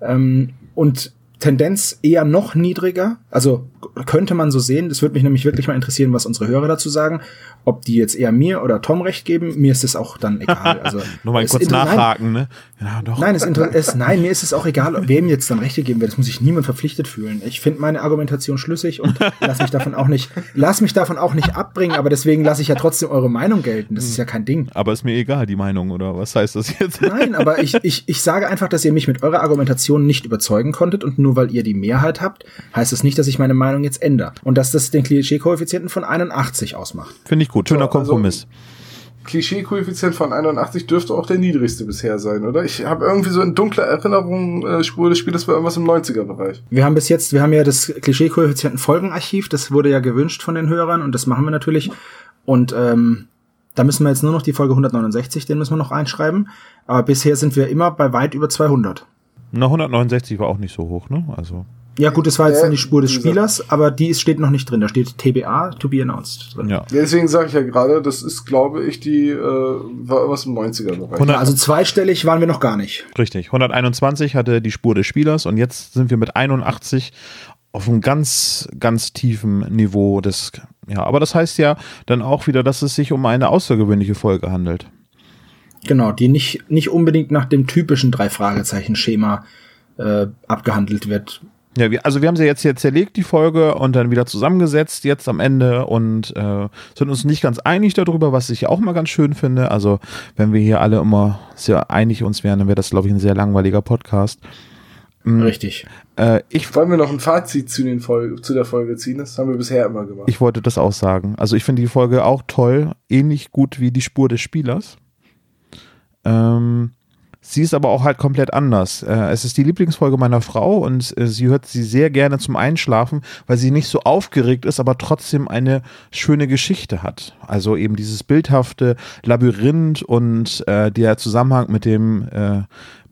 Ähm, und Tendenz eher noch niedriger. Also könnte man so sehen. Das würde mich nämlich wirklich mal interessieren, was unsere Hörer dazu sagen. Ob die jetzt eher mir oder Tom recht geben. Mir ist es auch dann [laughs] egal. Also Nur mal kurz nein, nachhaken, ne? Ja, doch. Nein, es es, nein, mir ist es auch egal, wem jetzt dann Rechte geben wird. Das muss sich niemand verpflichtet fühlen. Ich finde meine Argumentation schlüssig und lass mich davon auch nicht, lass mich davon auch nicht abbringen. Aber deswegen lasse ich ja trotzdem eure Meinung gelten. Das ist ja kein Ding. Aber ist mir egal, die Meinung, oder was heißt das jetzt? Nein, aber ich, ich, ich sage einfach, dass ihr mich mit eurer Argumentation nicht überzeugen konntet und nur weil ihr die Mehrheit habt, heißt es nicht, dass ich meine Meinung jetzt ändere. Und dass das den Klischee-Koeffizienten von 81 ausmacht. Finde ich gut. Schöner So, also- Kompromiss. Klischee-Koeffizient von 81 dürfte auch der niedrigste bisher sein, oder? Ich habe irgendwie so in dunkler Erinnerung, äh, Spur des Spiels war irgendwas im 90er-Bereich. Wir haben bis jetzt, wir haben ja das Klischee-Koeffizienten-Folgenarchiv, das wurde ja gewünscht von den Hörern und das machen wir natürlich. Und ähm, da müssen wir jetzt nur noch die Folge 169, den müssen wir noch einschreiben. Aber bisher sind wir immer bei weit über 200. Na, 169 war auch nicht so hoch, ne? Also. Ja gut, das war jetzt Äh, dann die Spur des Spielers, aber die ist, steht noch nicht drin. Da steht TBA, to be announced drin. Ja. Ja, deswegen sage ich ja gerade, das ist, glaube ich, die, äh, war irgendwas im 90er-Bereich. 100 Also zweistellig waren wir noch gar nicht. Richtig. 121 hatte die Spur des Spielers und jetzt sind wir mit 81 auf einem ganz, ganz tiefen Niveau des, ja, aber das heißt ja dann auch wieder, dass es sich um eine außergewöhnliche Folge handelt. Genau, die nicht, nicht unbedingt nach dem typischen Drei-Fragezeichen-Schema äh, abgehandelt wird. Ja, wir, also wir haben sie jetzt hier zerlegt, die Folge, und dann wieder zusammengesetzt, jetzt am Ende, und äh, sind uns nicht ganz einig darüber, was ich auch mal ganz schön finde. Also, wenn wir hier alle immer sehr einig uns wären, dann wäre das, glaube ich, ein sehr langweiliger Podcast. Mhm. Richtig. Äh, ich, Wollen wir noch ein Fazit zu, den Folge, zu der Folge ziehen? Das haben wir bisher immer gemacht. Ich wollte das auch sagen. Also ich finde die Folge auch toll, ähnlich gut wie die Spur des Spielers. Ähm, Sie ist aber auch halt komplett anders. Äh, es ist die Lieblingsfolge meiner Frau und äh, sie hört sie sehr gerne zum Einschlafen, weil sie nicht so aufgeregt ist, aber trotzdem eine schöne Geschichte hat. Also eben dieses bildhafte Labyrinth und äh, der Zusammenhang mit dem äh,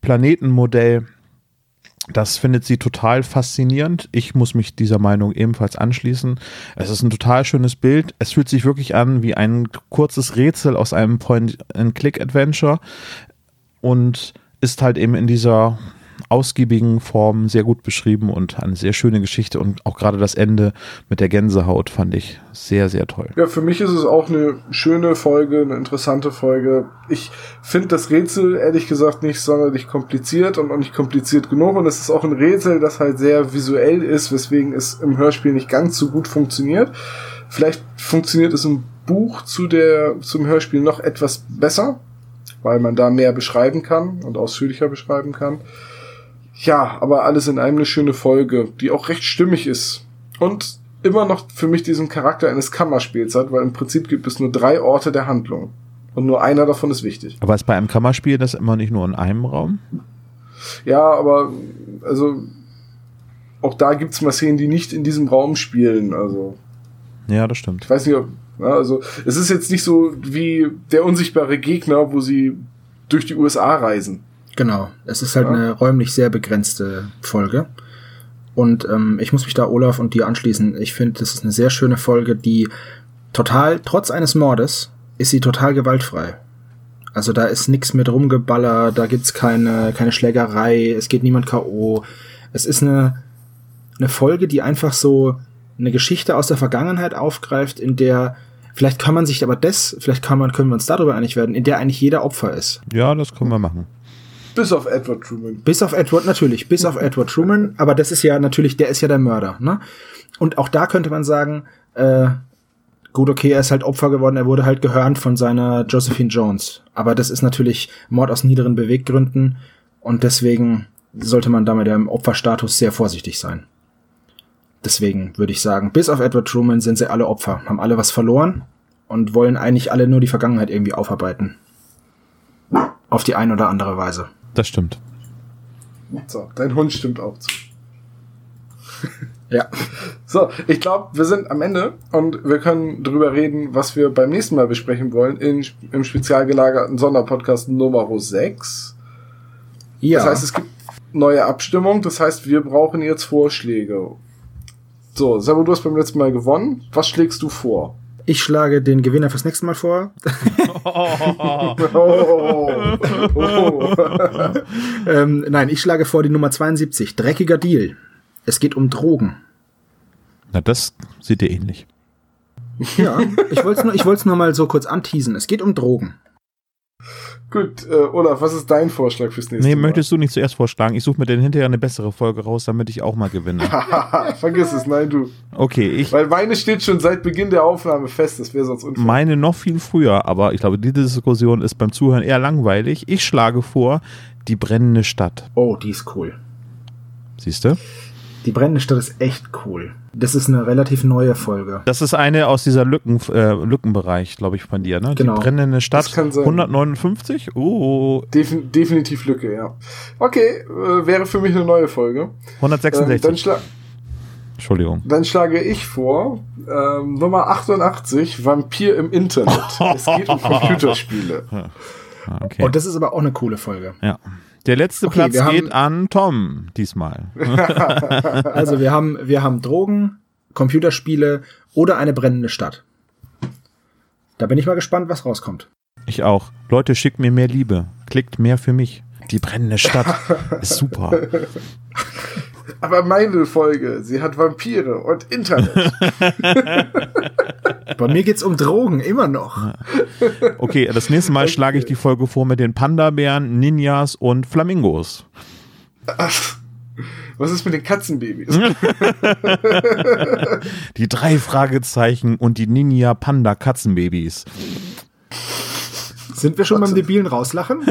Planetenmodell. Das findet sie total faszinierend. Ich muss mich dieser Meinung ebenfalls anschließen. Es ist ein total schönes Bild. Es fühlt sich wirklich an wie ein kurzes Rätsel aus einem Point-and-Click-Adventure und ist halt eben in dieser ausgiebigen Form sehr gut beschrieben und eine sehr schöne Geschichte und auch gerade das Ende mit der Gänsehaut fand ich sehr, sehr toll. Ja, für mich ist es auch eine schöne Folge, eine interessante Folge. Ich finde das Rätsel ehrlich gesagt nicht sonderlich kompliziert und auch nicht kompliziert genug und es ist auch ein Rätsel, das halt sehr visuell ist, weswegen es im Hörspiel nicht ganz so gut funktioniert. Vielleicht funktioniert es im Buch zu der, zum Hörspiel noch etwas besser, weil man da mehr beschreiben kann und ausführlicher beschreiben kann. Ja, aber alles in einem eine schöne Folge, die auch recht stimmig ist. Und immer noch für mich diesen Charakter eines Kammerspiels hat, weil im Prinzip gibt es nur drei Orte der Handlung. Und nur einer davon ist wichtig. Aber ist bei einem Kammerspiel das immer nicht nur in einem Raum? Ja, aber also auch da gibt es mal Szenen, die nicht in diesem Raum spielen. Also. Ja, das stimmt. Ich weiß nicht, ob, ja, also es ist jetzt nicht so wie der unsichtbare Gegner, wo sie durch die USA reisen. Genau, es ist halt ja. eine räumlich sehr begrenzte Folge. Und ähm, ich muss mich da Olaf und dir anschließen. Ich finde, das ist eine sehr schöne Folge, die total, trotz eines Mordes, ist sie total gewaltfrei. Also da ist nichts mit rumgeballer, da gibt's keine, keine Schlägerei, es geht niemand K.O. Es ist eine, eine Folge, die einfach so eine Geschichte aus der Vergangenheit aufgreift, in der Vielleicht kann man sich aber das, vielleicht kann man, können wir uns darüber einig werden, in der eigentlich jeder Opfer ist. Ja, das können wir machen. Bis auf Edward Truman. Bis auf Edward, natürlich, bis auf Edward Truman, aber das ist ja natürlich, der ist ja der Mörder, ne? Und auch da könnte man sagen, äh, gut, okay, er ist halt Opfer geworden, er wurde halt gehörnt von seiner Josephine Jones. Aber das ist natürlich Mord aus niederen Beweggründen und deswegen sollte man da mit dem Opferstatus sehr vorsichtig sein. Deswegen würde ich sagen, bis auf Edward Truman sind sie alle Opfer, haben alle was verloren und wollen eigentlich alle nur die Vergangenheit irgendwie aufarbeiten. Auf die eine oder andere Weise. Das stimmt. So, dein Hund stimmt auch zu. [laughs] ja. So, ich glaube, wir sind am Ende und wir können drüber reden, was wir beim nächsten Mal besprechen wollen in, im spezial gelagerten Sonderpodcast Nummer 6. Ja. Das heißt, es gibt neue Abstimmung, das heißt, wir brauchen jetzt Vorschläge. So, Sabo, du hast beim letzten Mal gewonnen. Was schlägst du vor? Ich schlage den Gewinner fürs nächste Mal vor. [laughs] oh. Oh. [laughs] ähm, nein, ich schlage vor die Nummer 72. Dreckiger Deal. Es geht um Drogen. Na, das sieht dir ähnlich. Ja, ich wollte es nur, nur mal so kurz anteasen. Es geht um Drogen. Gut, äh, Olaf, was ist dein Vorschlag fürs nächste nee, Mal? Nee, möchtest du nicht zuerst vorschlagen? Ich suche mir dann hinterher eine bessere Folge raus, damit ich auch mal gewinne. [laughs] Vergiss es, nein, du. Okay, ich. Weil meine steht schon seit Beginn der Aufnahme fest, das wäre sonst unfair. Meine noch viel früher, aber ich glaube, diese Diskussion ist beim Zuhören eher langweilig. Ich schlage vor, die brennende Stadt. Oh, die ist cool. Siehst du? Die brennende Stadt ist echt cool. Das ist eine relativ neue Folge. Das ist eine aus dieser Lücken, äh, Lückenbereich, glaube ich, von dir, ne? Genau. Die brennende Stadt 159? Oh. Defin definitiv Lücke, ja. Okay, äh, wäre für mich eine neue Folge. 166. Ähm, Entschuldigung. Dann schlage ich vor, ähm, Nummer 88, Vampir im Internet. [laughs] es geht um Computerspiele. Okay. Und das ist aber auch eine coole Folge. Ja. Der letzte okay, Platz geht an Tom diesmal. [laughs] also wir haben, wir haben Drogen, Computerspiele oder eine brennende Stadt. Da bin ich mal gespannt, was rauskommt. Ich auch. Leute, schickt mir mehr Liebe. Klickt mehr für mich. Die brennende Stadt [laughs] ist super. Aber meine Folge, sie hat Vampire und Internet. [laughs] Bei mir geht's um Drogen, immer noch. Okay, das nächste Mal okay. schlage ich die Folge vor mit den Panda-Bären, Ninjas und Flamingos. Was ist mit den Katzenbabys? [laughs] [laughs] die drei Fragezeichen und die Ninja-Panda-Katzenbabys. Sind wir schon beim debilen Rauslachen? [laughs]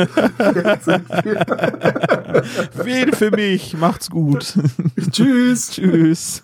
Wähle für mich. Macht's gut. Tschüss. Tschüss.